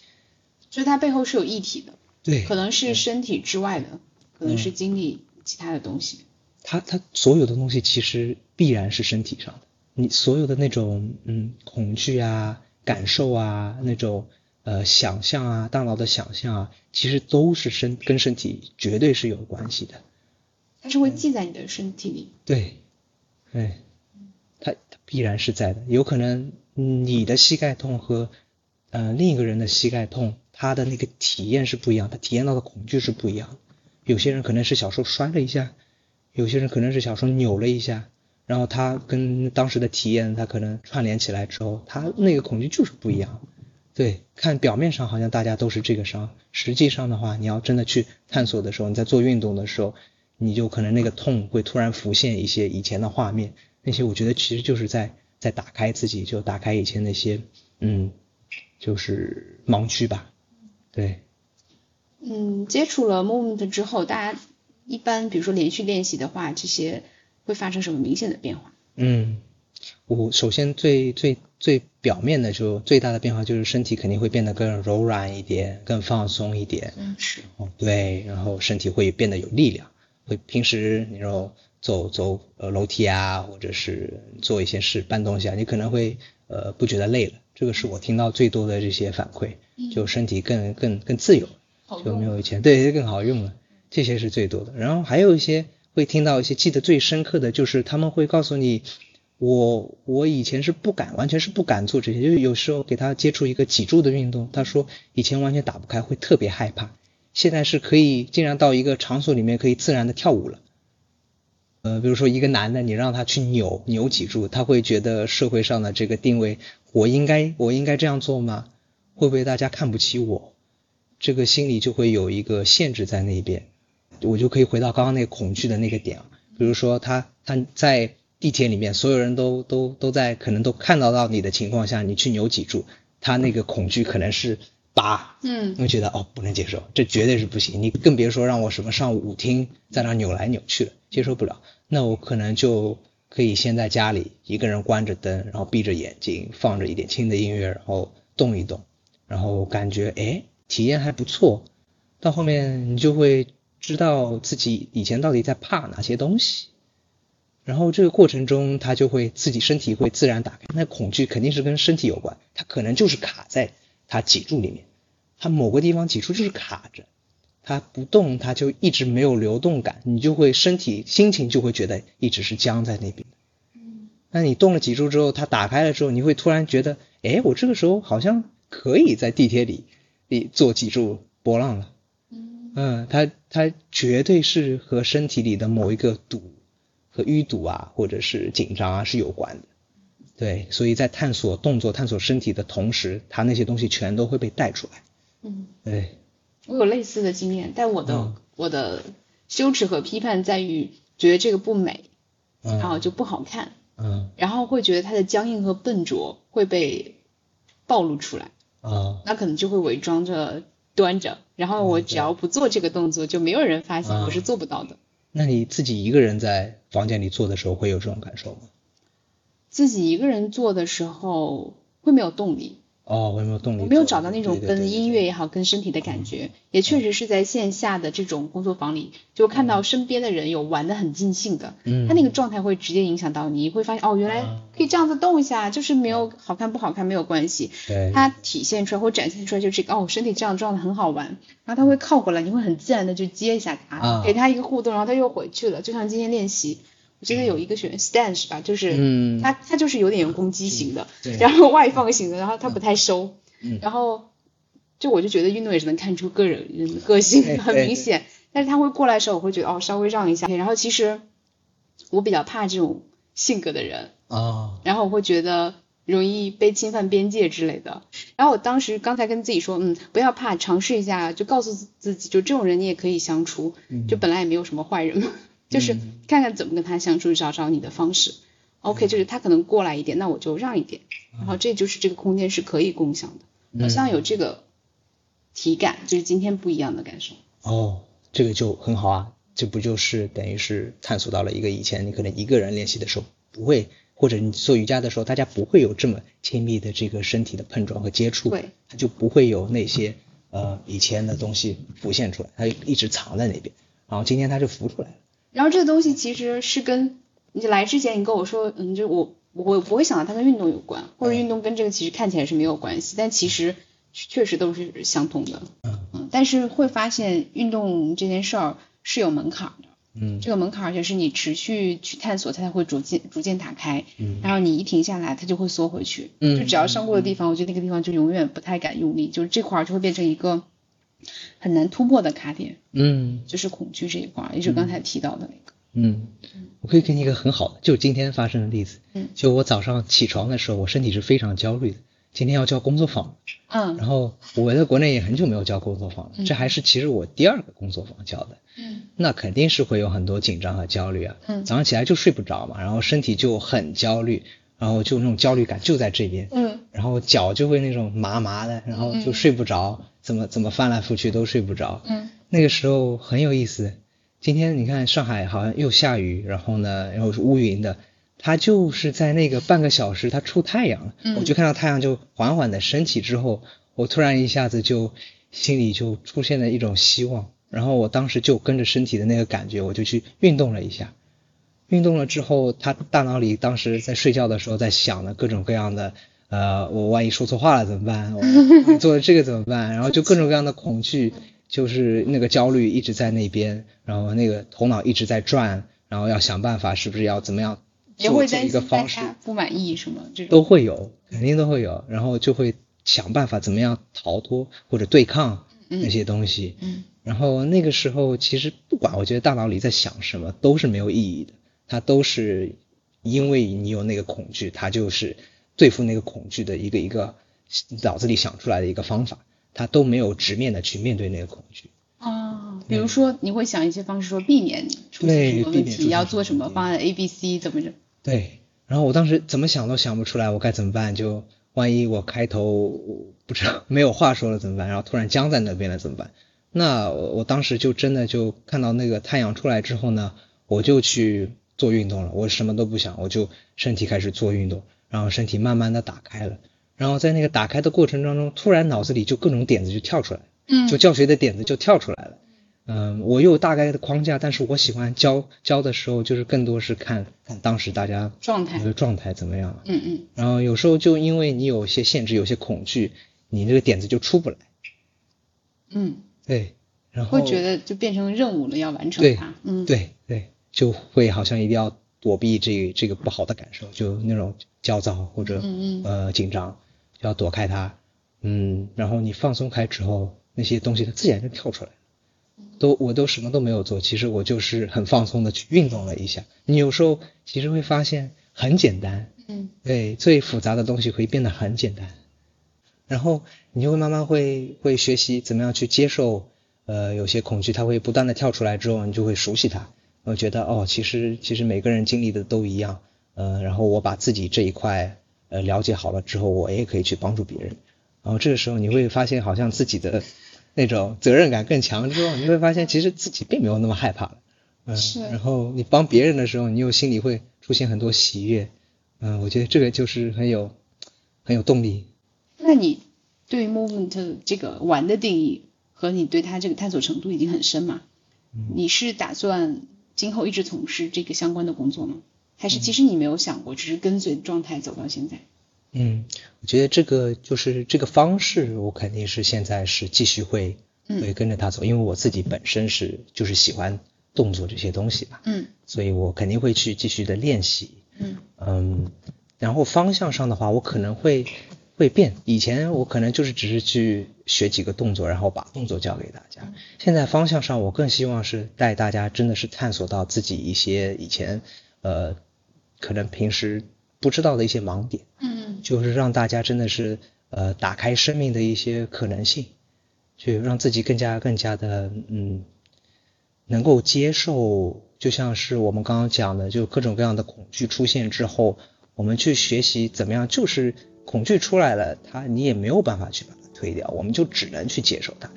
所以它背后是有议题的，对，可能是身体之外的，可能是经历其他的东西。它它所有的东西其实必然是身体上的，你所有的那种嗯恐惧啊、感受啊、那种呃想象啊、大脑的想象啊，其实都是身跟身体绝对是有关系的。它是会记在你的身体里。对，对，它它必然是在的。有可能你的膝盖痛和呃另一个人的膝盖痛，他的那个体验是不一样，他体验到的恐惧是不一样。有些人可能是小时候摔了一下。有些人可能是小时候扭了一下，然后他跟当时的体验，他可能串联起来之后，他那个恐惧就是不一样。对，看表面上好像大家都是这个伤，实际上的话，你要真的去探索的时候，你在做运动的时候，你就可能那个痛会突然浮现一些以前的画面，那些我觉得其实就是在在打开自己，就打开以前那些嗯，就是盲区吧。对。嗯，接触了 Movement 之后，大家。一般比如说连续练习的话，这些会发生什么明显的变化？嗯，我首先最最最表面的就最大的变化就是身体肯定会变得更柔软一点，更放松一点。嗯，是。哦，对，然后身体会变得有力量，会平时你说走走呃楼梯啊，或者是做一些事搬东西啊，你可能会呃不觉得累了。这个是我听到最多的这些反馈，就身体更更更自由，就没有以前对更好用了。这些是最多的，然后还有一些会听到一些记得最深刻的就是他们会告诉你，我我以前是不敢，完全是不敢做这些，就是有时候给他接触一个脊柱的运动，他说以前完全打不开，会特别害怕，现在是可以竟然到一个场所里面可以自然的跳舞了，呃，比如说一个男的，你让他去扭扭脊柱，他会觉得社会上的这个定位，我应该我应该这样做吗？会不会大家看不起我？这个心里就会有一个限制在那边。我就可以回到刚刚那个恐惧的那个点，比如说他他在地铁里面，所有人都都都在可能都看到到你的情况下，你去扭脊柱，他那个恐惧可能是八，嗯，会觉得哦不能接受，这绝对是不行，你更别说让我什么上舞厅在那扭来扭去了，接受不了。那我可能就可以先在家里一个人关着灯，然后闭着眼睛，放着一点轻的音乐，然后动一动，然后感觉哎体验还不错，到后面你就会。知道自己以前到底在怕哪些东西，然后这个过程中他就会自己身体会自然打开。那恐惧肯定是跟身体有关，他可能就是卡在他脊柱里面，它某个地方脊柱就是卡着，它不动它就一直没有流动感，你就会身体心情就会觉得一直是僵在那边。嗯，那你动了脊柱之后，它打开了之后，你会突然觉得，哎，我这个时候好像可以在地铁里里做脊柱波浪了。嗯，它它绝对是和身体里的某一个堵和淤堵啊，或者是紧张啊是有关的。对，所以在探索动作、探索身体的同时，他那些东西全都会被带出来。嗯，对。我有类似的经验，但我的我的羞耻和批判在于觉得这个不美，然后就不好看。嗯。然后会觉得它的僵硬和笨拙会被暴露出来。啊。那可能就会伪装着。端着，然后我只要不做这个动作，就没有人发现我是做不到的。那你自己一个人在房间里做的时候，会有这种感受吗？自己一个人做的时候，会没有动力。哦，我也没有动力？我没有找到那种跟音乐也好，跟身体的感觉，也确实是在线下的这种工作坊里，就看到身边的人有玩的很尽兴的，嗯，他那个状态会直接影响到你，会发现哦，原来可以这样子动一下，就是没有好看不好看没有关系，对，它体现出来或展现出来就这个哦，身体这样状态很好玩，然后他会靠过来，你会很自然的就接一下他，给他一个互动，然后他又回去了，就像今天练习。我记得有一个选 stand 是吧，就是他他就是有点攻击型的，然后外放型的，然后他不太收，然后就我就觉得运动也是能看出个人人个性很明显，但是他会过来的时候，我会觉得哦稍微让一下，然后其实我比较怕这种性格的人啊，然后我会觉得容易被侵犯边界之类的，然后我当时刚才跟自己说，嗯不要怕，尝试一下，就告诉自己，就这种人你也可以相处，就本来也没有什么坏人嘛。就是看看怎么跟他相处，找找你的方式。OK，就是他可能过来一点，那我就让一点，然后这就是这个空间是可以共享的。好像有这个体感，就是今天不一样的感受。哦，这个就很好啊，这不就是等于是探索到了一个以前你可能一个人练习的时候不会，或者你做瑜伽的时候大家不会有这么亲密的这个身体的碰撞和接触，对，他就不会有那些呃以前的东西浮现出来，它一直藏在那边，然后今天它就浮出来了。然后这个东西其实是跟你来之前你跟我说，嗯，就我我不会想到它跟运动有关，或者运动跟这个其实看起来是没有关系，但其实确实都是相通的。嗯，但是会发现运动这件事儿是有门槛的。嗯，这个门槛而且是你持续去探索，它才会逐渐逐渐打开。嗯，然后你一停下来，它就会缩回去。嗯，就只要上过的地方，我觉得那个地方就永远不太敢用力，就是这块儿就会变成一个很难突破的卡点。嗯，就是恐惧这一块儿，也是刚才提到的那个。嗯，我可以给你一个很好的，就今天发生的例子。嗯，就我早上起床的时候，我身体是非常焦虑的。今天要交工作坊。嗯，然后我在国内也很久没有交工作坊了，这还是其实我第二个工作坊交的。嗯，那肯定是会有很多紧张和焦虑啊。嗯，早上起来就睡不着嘛，然后身体就很焦虑，然后就那种焦虑感就在这边。嗯，然后脚就会那种麻麻的，然后就睡不着，怎么怎么翻来覆去都睡不着。嗯，那个时候很有意思。今天你看上海好像又下雨，然后呢然后是乌云的。它就是在那个半个小时，它出太阳了，我就看到太阳就缓缓的升起之后，我突然一下子就心里就出现了一种希望，然后我当时就跟着身体的那个感觉，我就去运动了一下，运动了之后，他大脑里当时在睡觉的时候在想的各种各样的，呃，我万一说错话了怎么办？我 做了这个怎么办？然后就各种各样的恐惧，就是那个焦虑一直在那边，然后那个头脑一直在转，然后要想办法是不是要怎么样。也会担心他不满意什么这种都会有，肯定都会有，然后就会想办法怎么样逃脱或者对抗那些东西。嗯，然后那个时候其实不管我觉得大脑里在想什么都是没有意义的，它都是因为你有那个恐惧，它就是对付那个恐惧的一个一个脑子里想出来的一个方法，它都没有直面的去面对那个恐惧。啊，比如说你会想一些方式说避免出现什么问题，要做什么方案 A、B、C 怎么着？对，然后我当时怎么想都想不出来，我该怎么办？就万一我开头不知道没有话说了怎么办？然后突然僵在那边了怎么办？那我当时就真的就看到那个太阳出来之后呢，我就去做运动了。我什么都不想，我就身体开始做运动，然后身体慢慢的打开了。然后在那个打开的过程当中，突然脑子里就各种点子就跳出来，嗯，就教学的点子就跳出来了。嗯，我有大概的框架，但是我喜欢教教的时候，就是更多是看看当时大家状态的状态怎么样。嗯嗯。然后有时候就因为你有些限制，有些恐惧，你这个点子就出不来。嗯。对。然后会觉得就变成任务了，要完成它。嗯。对对，就会好像一定要躲避这这个不好的感受，就那种焦躁或者嗯呃紧张，就要躲开它。嗯。然后你放松开之后，那些东西它自然就跳出来了。都我都什么都没有做，其实我就是很放松的去运动了一下。你有时候其实会发现很简单，嗯，对，最复杂的东西会变得很简单，然后你就会慢慢会会学习怎么样去接受，呃，有些恐惧它会不断的跳出来之后，你就会熟悉它，我觉得哦，其实其实每个人经历的都一样，呃，然后我把自己这一块呃了解好了之后，我也可以去帮助别人，然后这个时候你会发现好像自己的。那种责任感更强之后，你会发现其实自己并没有那么害怕了，嗯，是。然后你帮别人的时候，你又心里会出现很多喜悦，嗯，我觉得这个就是很有很有动力。那你对 movement 这个玩的定义和你对它这个探索程度已经很深嘛？你是打算今后一直从事这个相关的工作吗？还是其实你没有想过，只是跟随状态走到现在？嗯，我觉得这个就是这个方式，我肯定是现在是继续会会跟着他走，因为我自己本身是就是喜欢动作这些东西嘛，嗯，所以我肯定会去继续的练习，嗯。嗯，然后方向上的话，我可能会会变，以前我可能就是只是去学几个动作，然后把动作教给大家，现在方向上我更希望是带大家真的是探索到自己一些以前呃可能平时不知道的一些盲点，嗯。就是让大家真的是呃打开生命的一些可能性，去让自己更加更加的嗯能够接受，就像是我们刚刚讲的，就各种各样的恐惧出现之后，我们去学习怎么样，就是恐惧出来了，它你也没有办法去把它推掉，我们就只能去接受它，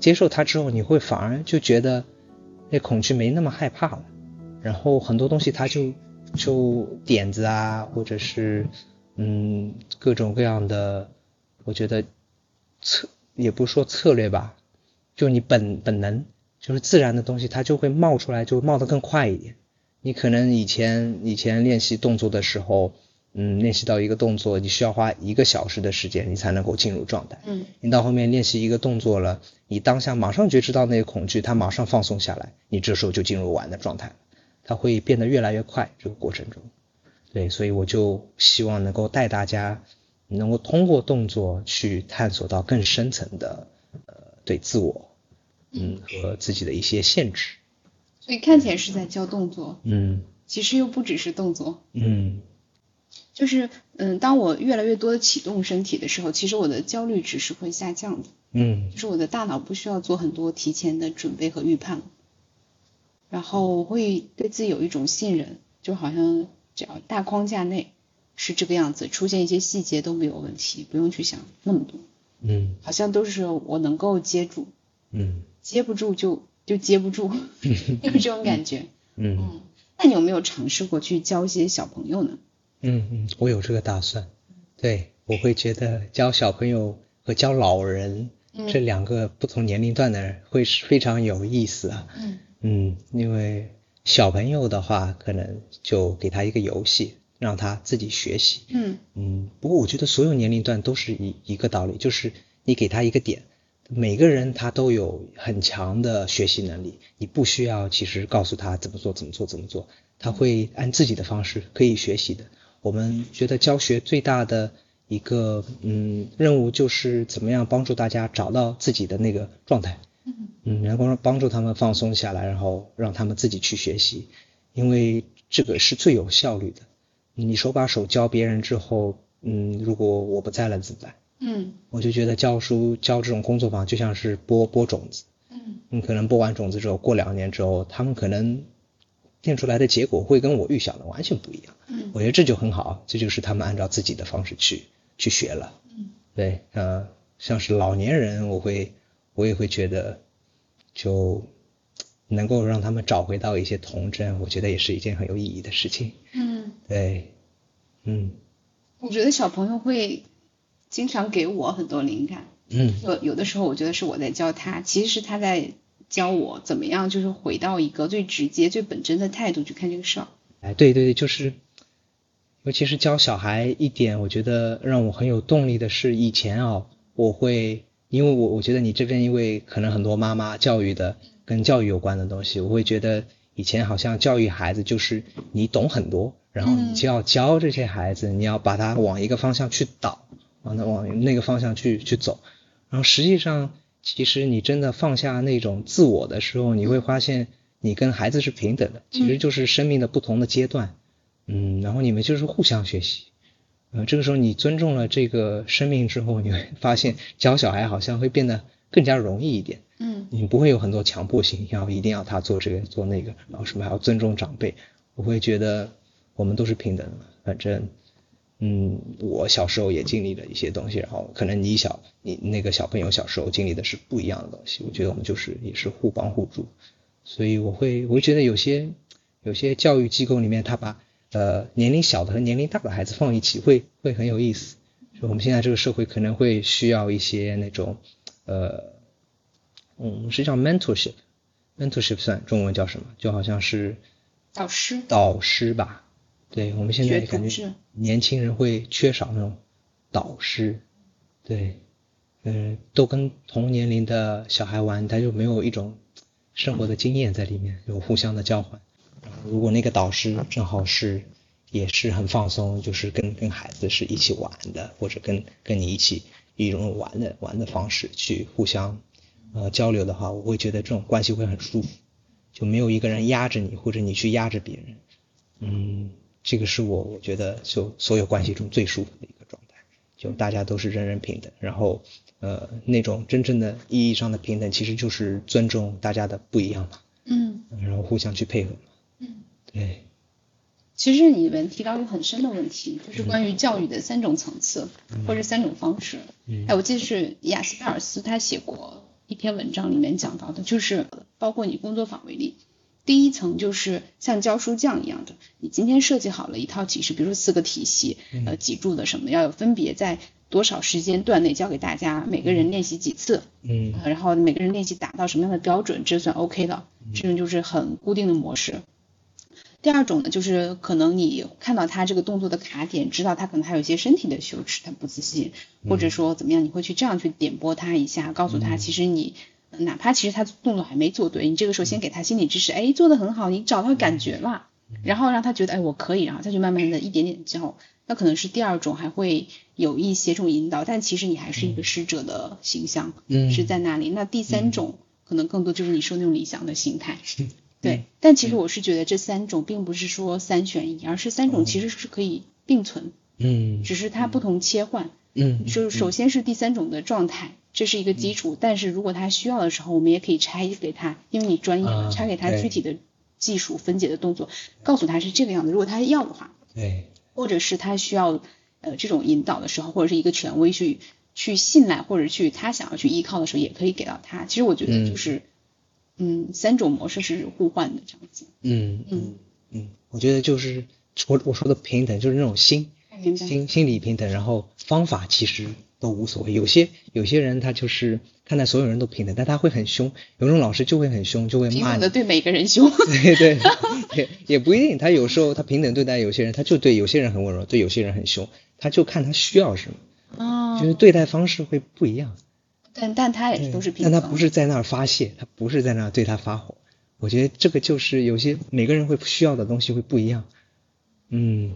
接受它之后，你会反而就觉得那恐惧没那么害怕了，然后很多东西它就就点子啊，或者是。嗯，各种各样的，我觉得策也不说策略吧，就你本本能，就是自然的东西，它就会冒出来，就冒得更快一点。你可能以前以前练习动作的时候，嗯，练习到一个动作，你需要花一个小时的时间，你才能够进入状态。嗯，你到后面练习一个动作了，你当下马上觉知到那个恐惧，它马上放松下来，你这时候就进入玩的状态了。它会变得越来越快，这个过程中，对，所以我就希望能够带大家，能够通过动作去探索到更深层的，呃，对自我，嗯，和自己的一些限制。所以看起来是在教动作，嗯其实又不只是动作。嗯就是，嗯，当我越来越多的启动身体的时候，其实我的焦虑值是会下降的，嗯。就是我的大脑不需要做很多提前的准备和预判了，然后我会对自己有一种信任，就好像只要大框架内是这个样子，出现一些细节都没有问题，不用去想那么多，嗯。好像都是我能够接住，嗯。接不住就就接不住，就是这种感觉。嗯。嗯，那你有没有尝试过去教一些小朋友呢？嗯嗯，我有这个打算。对，我会觉得教小朋友和教老人嗯这两个不同年龄段的人会是非常有意思啊。嗯嗯，因为小朋友的话，可能就给他一个游戏，让他自己学习。嗯嗯，不过我觉得所有年龄段都是一一个道理，就是你给他一个点，每个人他都有很强的学习能力，你不需要其实告诉他怎么做怎么做怎么做，他会按自己的方式可以学习的。我们觉得教学最大的一个嗯任务就是怎么样帮助大家找到自己的那个状态。嗯嗯，能够帮助他们放松下来，然后让他们自己去学习，因为这个是最有效率的。你手把手教别人之后，嗯，如果我不在了怎么办？嗯我就觉得教书教这种工作坊就像是播播种子，嗯你可能播完种子之后，过两年之后，他们可能变出来的结果会跟我预想的完全不一样。嗯我觉得这就很好，这就是他们按照自己的方式去去学了。嗯对，呃，像是老年人，我会我也会觉得，就能够让他们找回到一些童真，我觉得也是一件很有意义的事情。嗯，对，嗯我觉得小朋友会经常给我很多灵感。嗯有有的时候我觉得是我在教他，其实是他在教我怎么样，就是回到一个最直接、最本真的态度去看这个事儿。哎，对对对，就是，尤其是教小孩一点，我觉得让我很有动力的是，以前啊，我会，因为我我觉得你这边因为可能很多妈妈教育的跟教育有关的东西，我会觉得以前好像教育孩子就是你懂很多，然后你就要教这些孩子，你要把他往一个方向去导，往那往那个方向去去走，然后实际上，其实你真的放下那种自我的时候，你会发现你跟孩子是平等的，其实就是生命的不同的阶段，嗯，然后你们就是互相学习，呃，这个时候你尊重了这个生命之后，你会发现教小孩好像会变得更加容易一点，嗯。你不会有很多强迫性，要一定要他做这个做那个，然后什么还要尊重长辈，我会觉得我们都是平等的，反正。嗯，我小时候也经历了一些东西，然后可能你小你那个小朋友小时候经历的是不一样的东西，我觉得我们就是也是互帮互助，所以我会我会觉得有些有些教育机构里面，他把呃年龄小的和年龄大的孩子放一起，会会很有意思。就我们现在这个社会可能会需要一些那种呃嗯是叫 mentorship，mentorship 算中文叫什么？就好像是导师导师吧。对我们现在感觉年轻人会缺少那种导师，对，嗯，都跟同年龄的小孩玩，他就没有一种生活的经验在里面，有互相的交换。然后如果那个导师正好是也是很放松，就是跟跟孩子是一起玩的，或者跟跟你一起一种玩的玩的方式去互相呃交流的话，我会觉得这种关系会很舒服，就没有一个人压着你，或者你去压着别人。嗯，这个是我我觉得就所有关系中最舒服的一个状态，就大家都是人人平等，然后呃那种真正的意义上的平等，其实就是尊重大家的不一样嘛，嗯然后互相去配合嘛，嗯。对，其实你们提到一个很深的问题，就是关于教育的三种层次、或者三种方式。嗯哎，我记得是雅斯贝尔斯他写过一篇文章里面讲到的，就是包括你工作坊为例，第一层就是像教书匠一样的，你今天设计好了一套体式，比如说四个体系，呃，脊柱的什么要有分别在多多少时间段内教给大家，每个人练习几次，嗯。呃然后每个人练习达到什么样的标准，这算 OK 的，嗯。这种就是很固定的模式。第二种呢，就是可能你看到他这个动作的卡点，知道他可能还有一些身体的羞耻，他不自信，或者说怎么样，你会去这样去点拨他一下，告诉他，其实你呃哪怕其实他动作还没做对，你这个时候先给他心理支持，哎，做的很好，你找到感觉了，然后让他觉得，哎，我可以，然后再去慢慢的一点点教。那可能是第二种，还会有一些这种引导，但其实你还是一个师者的形象，嗯是在那里。那第三种可能更多就是你说那种理想的心态，对。但其实我是觉得这三种并不是说三选一，而是三种其实是可以并存，嗯只是它不同切换。嗯就是首先是第三种的状态，这是一个基础。但是如果他需要的时候，我们也可以拆给他，因为你专业拆给他具体的技术分解的动作，告诉他是这个样子。如果他要的话，对或者是他需要呃这种引导的时候，或者是一个权威去去信赖，或者去他想要去依靠的时候，也可以给到他。其实我觉得就是，嗯三种模式是互换的这样子。嗯嗯，嗯，我觉得就是我我说的平等，就是那种心。心心理平等，然后方法其实都无所谓。有些有些人他就是看待所有人都平等，但他会很凶，有种老师就会很凶，就会骂等的。对每个人凶。对 对，也也不一定，他有时候他平等对待有些人，他就对有些人很温柔，对有些人很凶，他就看他需要什么，哦就是对待方式会不一样。但但他也都是平但等。他不是在那儿发泄，他不是在那儿对他发火。我觉得这个就是有些每个人会需要的东西会不一样。嗯，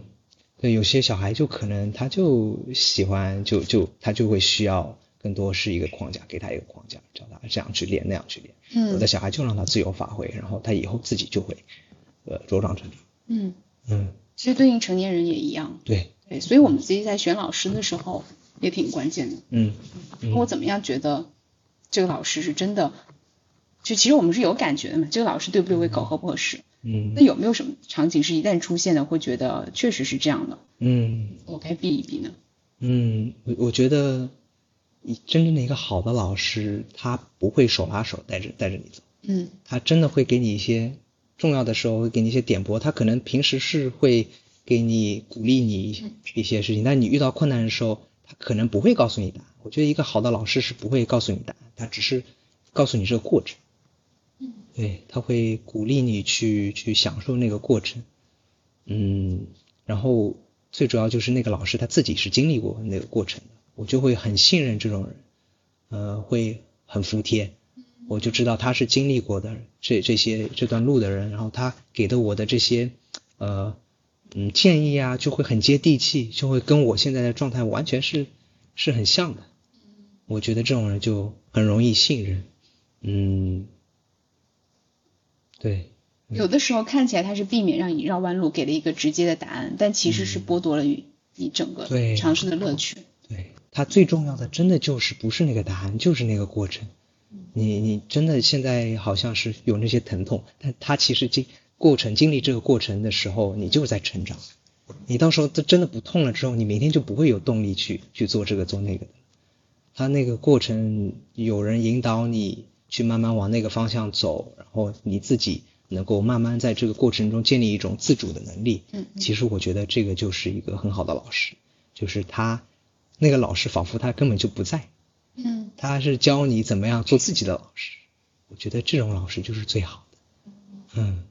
对，有些小孩就可能他就喜欢就就他就会需要更多是一个框架，给他一个框架，叫他这样去练那样去练。嗯有的小孩就让他自由发挥，然后他以后自己就会呃茁壮成长。嗯，嗯，其实对应成年人也一样。对，对，所以我们自己在选老师的时候也挺关键的。嗯嗯我怎么样觉得这个老师是真的？就其实我们是有感觉的嘛，这个老师对不对胃口，合不合适？嗯那有没有什么场景是一旦出现的，会觉得确实是这样的，嗯我该避一避呢？嗯，我我觉得，一真正的一个好的老师，他不会手拉手带着带着你走，嗯他真的会给你一些重要的时候会给你一些点拨，他可能平时是会给你鼓励你一些事情，但你遇到困难的时候，他可能不会告诉你答案。我觉得一个好的老师是不会告诉你答案，他只是告诉你这个过程。对，他会鼓励你去去享受那个过程。嗯，然后最主要就是那个老师他自己是经历过那个过程的，我就会很信任这种人，呃，会很服帖，我就知道他是经历过的这这些这段路的人，然后他给的我的这些呃嗯建议啊，就会很接地气，就会跟我现在的状态完全是是很像的。我觉得这种人就很容易信任，嗯，对，有的时候看起来他是避免让你绕弯路，给了一个直接的答案，但其实是剥夺了你你整个对尝试的乐趣。对，它最重要的真的就是不是那个答案，就是那个过程。你你真的现在好像是有那些疼痛，但它其实经过程经历这个过程的时候，你就是在成长。你到时候这真的不痛了之后，你明天就不会有动力去去做这个做那个的。它那个过程有人引导你去慢慢往那个方向走，然后你自己能够慢慢在这个过程中建立一种自主的能力。嗯嗯其实我觉得这个就是一个很好的老师，就是他那个老师仿佛他根本就不在，嗯他是教你怎么样做自己的老师。我觉得这种老师就是最好的。嗯，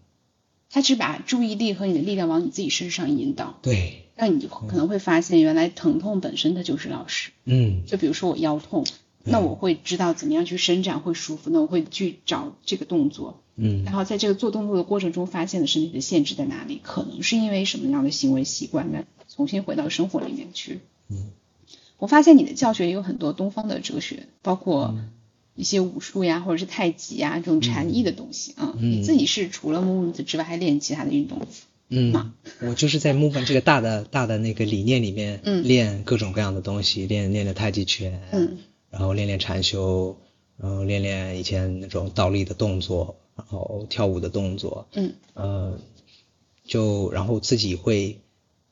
他只把注意力和你的力量往你自己身上引导，对，那你可能会发现原来疼痛本身它就是老师。嗯就比如说我腰痛，那我会知道怎么样去伸展会舒服，那我会去找这个动作，嗯然后在这个做动作的过程中，发现了身体的限制在哪里，可能是因为什么样的行为习惯，那重新回到生活里面去。嗯我发现你的教学也有很多东方的哲学，包括嗯一些武术呀，或者是太极呀这种禅意的东西啊。嗯你自己是除了 movement 之外，还练其他的运动？嗯，我就是在 movement 这个大的大的那个理念里面嗯练各种各样的东西，练练的太极拳，嗯然后练练禅修，然后练练以前那种倒立的动作，然后跳舞的动作，嗯呃，就然后自己会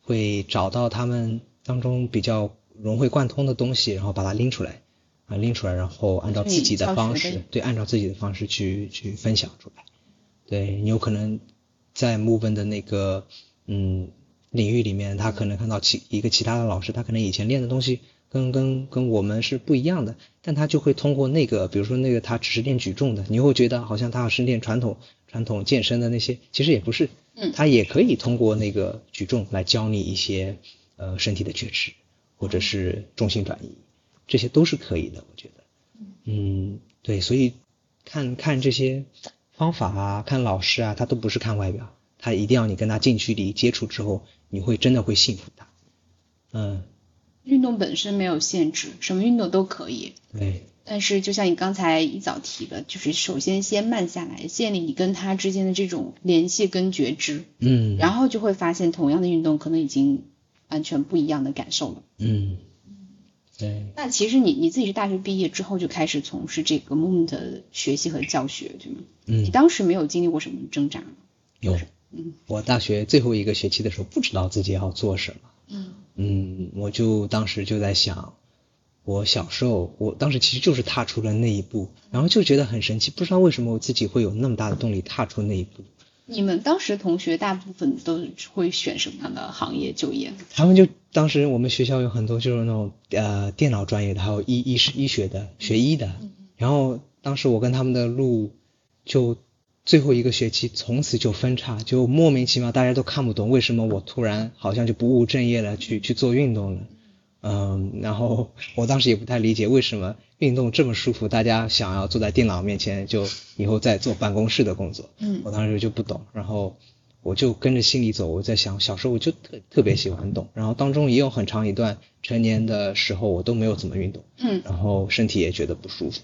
会找到他们当中比较融会贯通的东西，然后把它拎出来啊拎出来，然后按照自己的方式对，按照自己的方式去去分享出来。对你有可能在 movement 的那个嗯领域里面，他可能看到其一个其他的老师，他可能以前练的东西跟跟跟我们是不一样的，但他就会通过那个，比如说那个他只是练举重的，你会觉得好像他是练传统传统健身的那些，其实也不是，嗯。他也可以通过那个举重来教你一些呃身体的觉知，或者是重心转移，这些都是可以的，我觉得，嗯，对，所以看看这些方法啊，看老师啊，他都不是看外表，他一定要你跟他近距离接触之后，你会真的会信服他，嗯，运动本身没有限制，什么运动都可以。对，但是就像你刚才一早提的，就是首先先慢下来，建立你跟他之间的这种联系跟觉知，嗯，然后就会发现同样的运动可能已经完全不一样的感受了。嗯，对，那其实你你自己是大学毕业之后就开始从事这个 movement 的学习和教学，对吗？嗯。你嗯，当时没有经历过什么挣扎吗？有，嗯。我大学最后一个学期的时候不知道自己要做什么，嗯嗯，我就当时就在想，我小时候，我当时其实就是踏出了那一步，然后就觉得很神奇，不知道为什么我自己会有那么大的动力踏出那一步。你们当时同学大部分都会选什么样的行业就业？他们就当时我们学校有很多就是那种呃电脑专业的，还有医医医学的学医的，然后当时我跟他们的路就最后一个学期从此就分叉，就莫名其妙大家都看不懂为什么我突然好像就不务正业了，去去做运动了。嗯，然后我当时也不太理解为什么运动这么舒服，大家想要坐在电脑面前就以后再做办公室的工作。嗯我当时就不懂，然后我就跟着心里走。我在想，小时候我就特特别喜欢动，然后当中也有很长一段成年的时候我都没有怎么运动，嗯然后身体也觉得不舒服，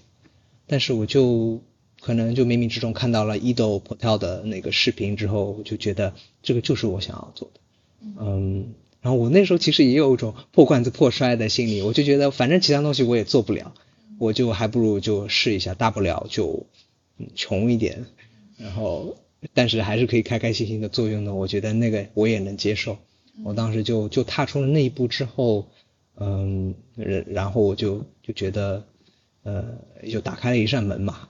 但是我就可能就冥冥之中看到了伊豆破跳的那个视频之后，我就觉得这个就是我想要做的，嗯。然后我那时候其实也有一种破罐子破摔的心理，我就觉得反正其他东西我也做不了，我就还不如就试一下，大不了就嗯穷一点，然后但是还是可以开开心心的做运动，我觉得那个我也能接受。我当时就就踏出了那一步之后，嗯，然然后我就就觉得，呃，就打开了一扇门嘛。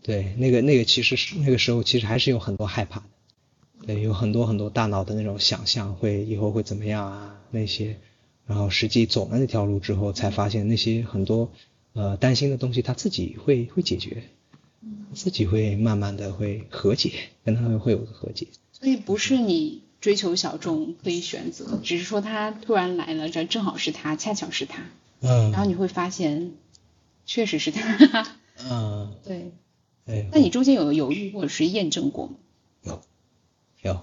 嗯对，那个那个其实是那个时候其实还是有很多害怕的，对，有很多很多大脑的那种想象，会以后会怎么样啊那些，然后实际走了那条路之后，才发现那些很多呃担心的东西，他自己会会解决，自己会慢慢的会和解，跟他们会有个和解。所以不是你追求小众可以选择，只是说他突然来了，这正好是他，恰巧是他，嗯。然后你会发现，确实是他。嗯，对，对。那你中间有犹豫或者是验证过吗？有，有，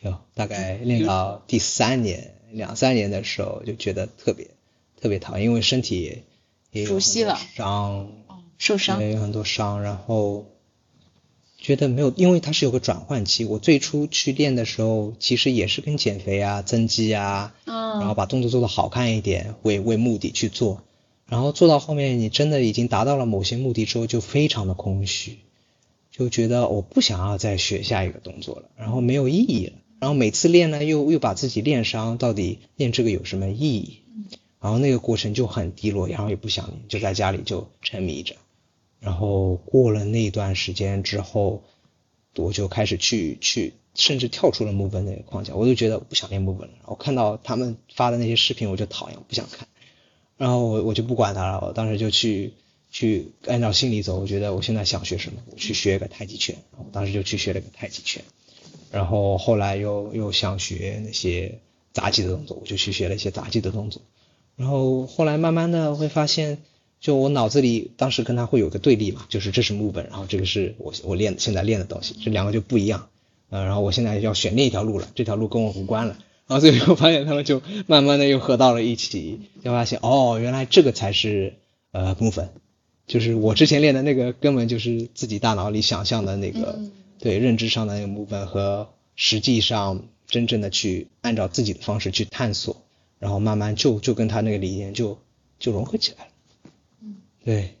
有，大概练到第三年、两三年的时候，就觉得特别特别疼，因为身体也熟悉了伤，受伤？也有很多伤，然后觉得没有，因为它是有个转换期。我最初去练的时候，其实也是跟减肥啊、增肌啊，嗯，然后把动作做得好看一点为为目的去做，然后做到后面，你真的已经达到了某些目的之后，就非常的空虚，就觉得我不想要再学下一个动作了，然后没有意义了，然后每次练呢又又把自己练伤，到底练这个有什么意义？然后那个过程就很低落，然后也不想练，就在家里就沉迷着。然后过了那段时间之后，我就开始去去，甚至跳出了 move 那个框架，我就觉得不想练 move 了。我看到他们发的那些视频，我就讨厌，我不想看。然后我我就不管他了，我当时就去去按照心里走，我觉得我现在想学什么，我去学个太极拳。我当时就去学了个太极拳，然后后来又又想学那些杂技的动作，我就去学了一些杂技的动作。然后后来慢慢的会发现，就我脑子里当时跟他会有个对立嘛，就是这是木本，然后这个是我我练现在练的东西，这两个就不一样。呃，然后我现在要选另一条路了，这条路跟我无关了。然后最后发现他们就 慢慢的又合到了一起，就发现哦，原来这个才是呃部分，就是我之前练的那个根本就是自己大脑里想象的那个，嗯对认知上的那个部分和实际上真正的去按照自己的方式去探索，然后慢慢就就跟他那个理念就就融合起来了。嗯，对，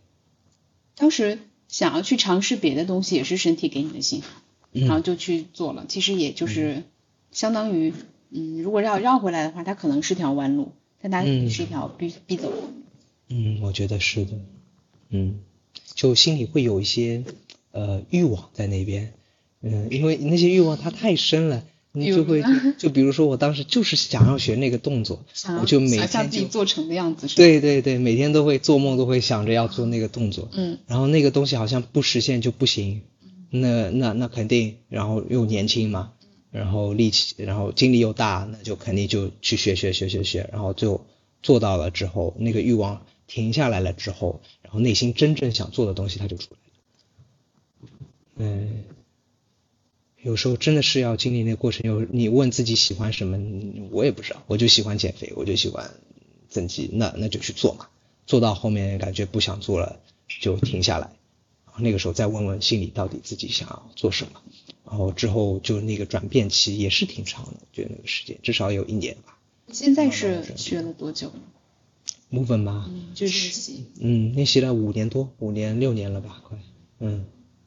当时想要去尝试别的东西，也是身体给你的信号，然后嗯就去做了。其实也就是相当于，嗯，如果要绕回来的话，它可能是条弯路，但它嗯是一条必必走。嗯，我觉得是的，嗯，就心里会有一些呃欲望在那边，嗯，因为那些欲望它太深了，你就会 就比如说我当时就是想要学那个动作，我就每天就自己做成的样子，是吧，对对对，每天都会做梦都会想着要做那个动作，嗯。然后那个东西好像不实现就不行，那那那肯定，然后又年轻嘛，然后力气，然后精力又大，那就肯定就去学学学学学，然后最后做到了之后，那个欲望停下来了之后，然后内心真正想做的东西它就出来了。嗯，有时候真的是要经历那个过程。有你问自己喜欢什么，嗯我也不知道，我就喜欢减肥，我就喜欢增肌，那那就去做嘛。做到后面感觉不想做了，就停下来。那个时候再问问心里到底自己想要做什么。然后之后就那个转变期也是挺长的，我觉得那个时间至少有一年吧。现在是学了多久？Movement 嘛，嗯，就是嗯，练习了五年多，五年六年了吧，快，嗯，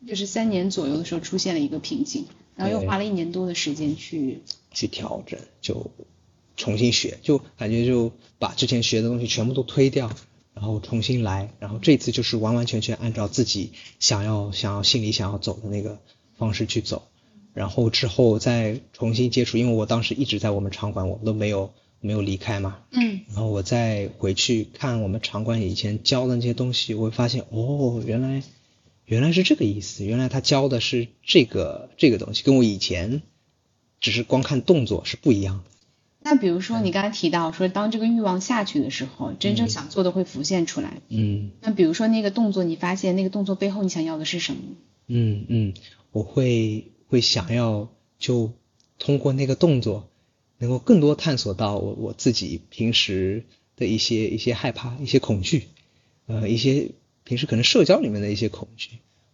就是三年左右的时候出现了一个瓶颈，然后又花了一年多的时间去，去调整，就重新学，就感觉就把之前学的东西全部都推掉，然后重新来，然后这次就是完完全全按照自己想要想要心里想要走的那个方式去走，然后之后再重新接触，因为我当时一直在我们场馆，我们都没有没有离开嘛，嗯然后我再回去看我们场馆以前教的那些东西，我会发现哦，原来原来是这个意思，原来他教的是这个这个东西，跟我以前只是光看动作是不一样的。那比如说你刚才提到说，当这个欲望下去的时候，真正想做的会浮现出来。嗯那比如说那个动作，你发现那个动作背后你想要的是什么？嗯嗯，我会会想要就通过那个动作，能够更多探索到我我自己平时的一些一些害怕、一些恐惧，呃，一些平时可能社交里面的一些恐惧。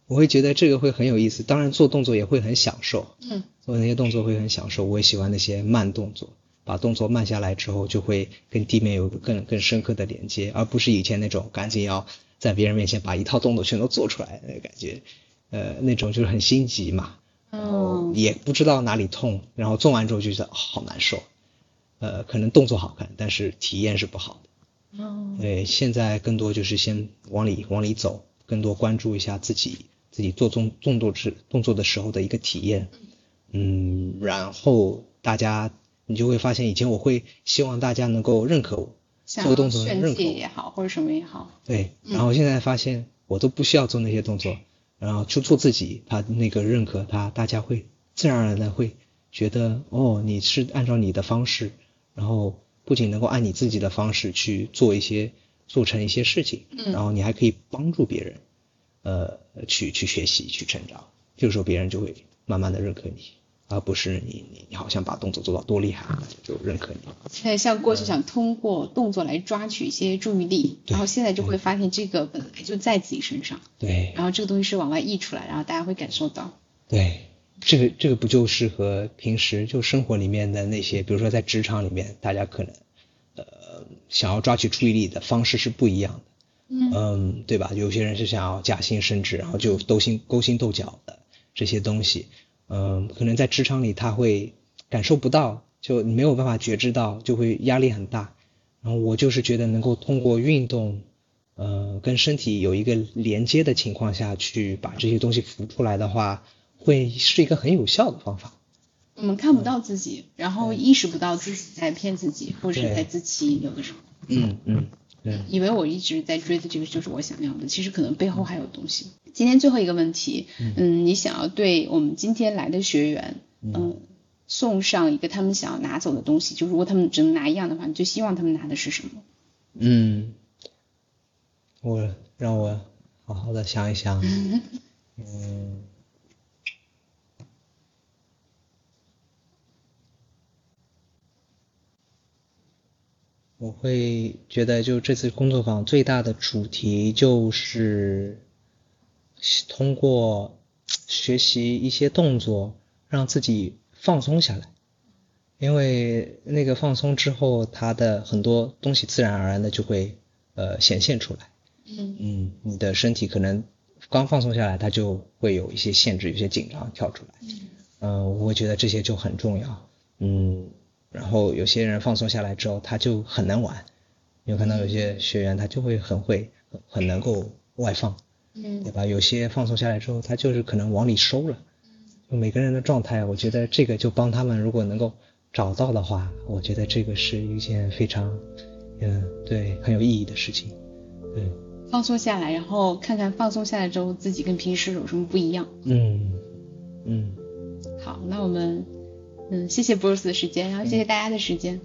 我会觉得这个会很有意思，当然做动作也会很享受，嗯做那些动作会很享受。我也喜欢那些慢动作，把动作慢下来之后，就会跟地面有个更更深刻的连接，而不是以前那种赶紧要在别人面前把一套动作全都做出来的感觉，呃，那种就是很心急嘛，然后嗯也不知道哪里痛，然后做完之后就觉得、哦好难受，呃，可能动作好看，但是体验是不好的。哦对，现在更多就是先往里往里走，更多关注一下自己自己做动动作时动作的时候的一个体验，嗯，然后大家你就会发现，以前我会希望大家能够认可我，做动作能宣认可也好，或者什么也好，对，嗯。然后现在发现我都不需要做那些动作，然后就做自己，他那个认可他，大家会自然而然的会觉得哦，你是按照你的方式，然后不仅能够按你自己的方式去做一些做成一些事情，嗯。然后你还可以帮助别人，呃，去去学习去成长，这个时候别人就会慢慢的认可你，而不是你你你好像把动作做到多厉害，就认可你。有点像过去想通过动作来抓取一些注意力，对然后现在就会发现这个本来就在自己身上，对，然后这个东西是往外溢出来，然后大家会感受到。对，这个这个不就是和平时就生活里面的那些，比如说在职场里面，大家可能呃想要抓取注意力的方式是不一样的，嗯嗯，对吧？有些人是想要加薪升职，然后就勾心勾心斗角的这些东西，嗯，可能在职场里他会感受不到，就没有办法觉知到，就会压力很大。然后我就是觉得能够通过运动，呃，跟身体有一个连接的情况下去把这些东西浮出来的话，会是一个很有效的方法。我们看不到自己，然后意识不到自己在骗自己，或者是在自欺，有的时候嗯嗯，对，以为我一直在追的这个就是我想要的，其实可能背后还有东西。今天最后一个问题，嗯，你想要对我们今天来的学员，嗯，送上一个他们想要拿走的东西，就如果他们只能拿一样的话，你最希望他们拿的是什么？嗯，我让我好好的想一想，嗯。我会觉得，就这次工作坊最大的主题就是通过学习一些动作，让自己放松下来。因为那个放松之后，它的很多东西自然而然的就会呃显现出来。嗯嗯，你的身体可能刚放松下来，它就会有一些限制，有些紧张跳出来。嗯、我觉得这些就很重要。嗯，然后有些人放松下来之后，他就很能玩。你有看到有些学员他就会很会，很很能够外放，对嗯吧？有些放松下来之后，他就是可能往里收了，就每个人的状态，我觉得这个就帮他们，如果能够找到的话，我觉得这个是一件非常，嗯，对，很有意义的事情。对，放松下来，然后看看放松下来之后自己跟平时有什么不一样。嗯嗯，好，那我们嗯谢谢 Bruce 的时间，然后谢谢大家的时间。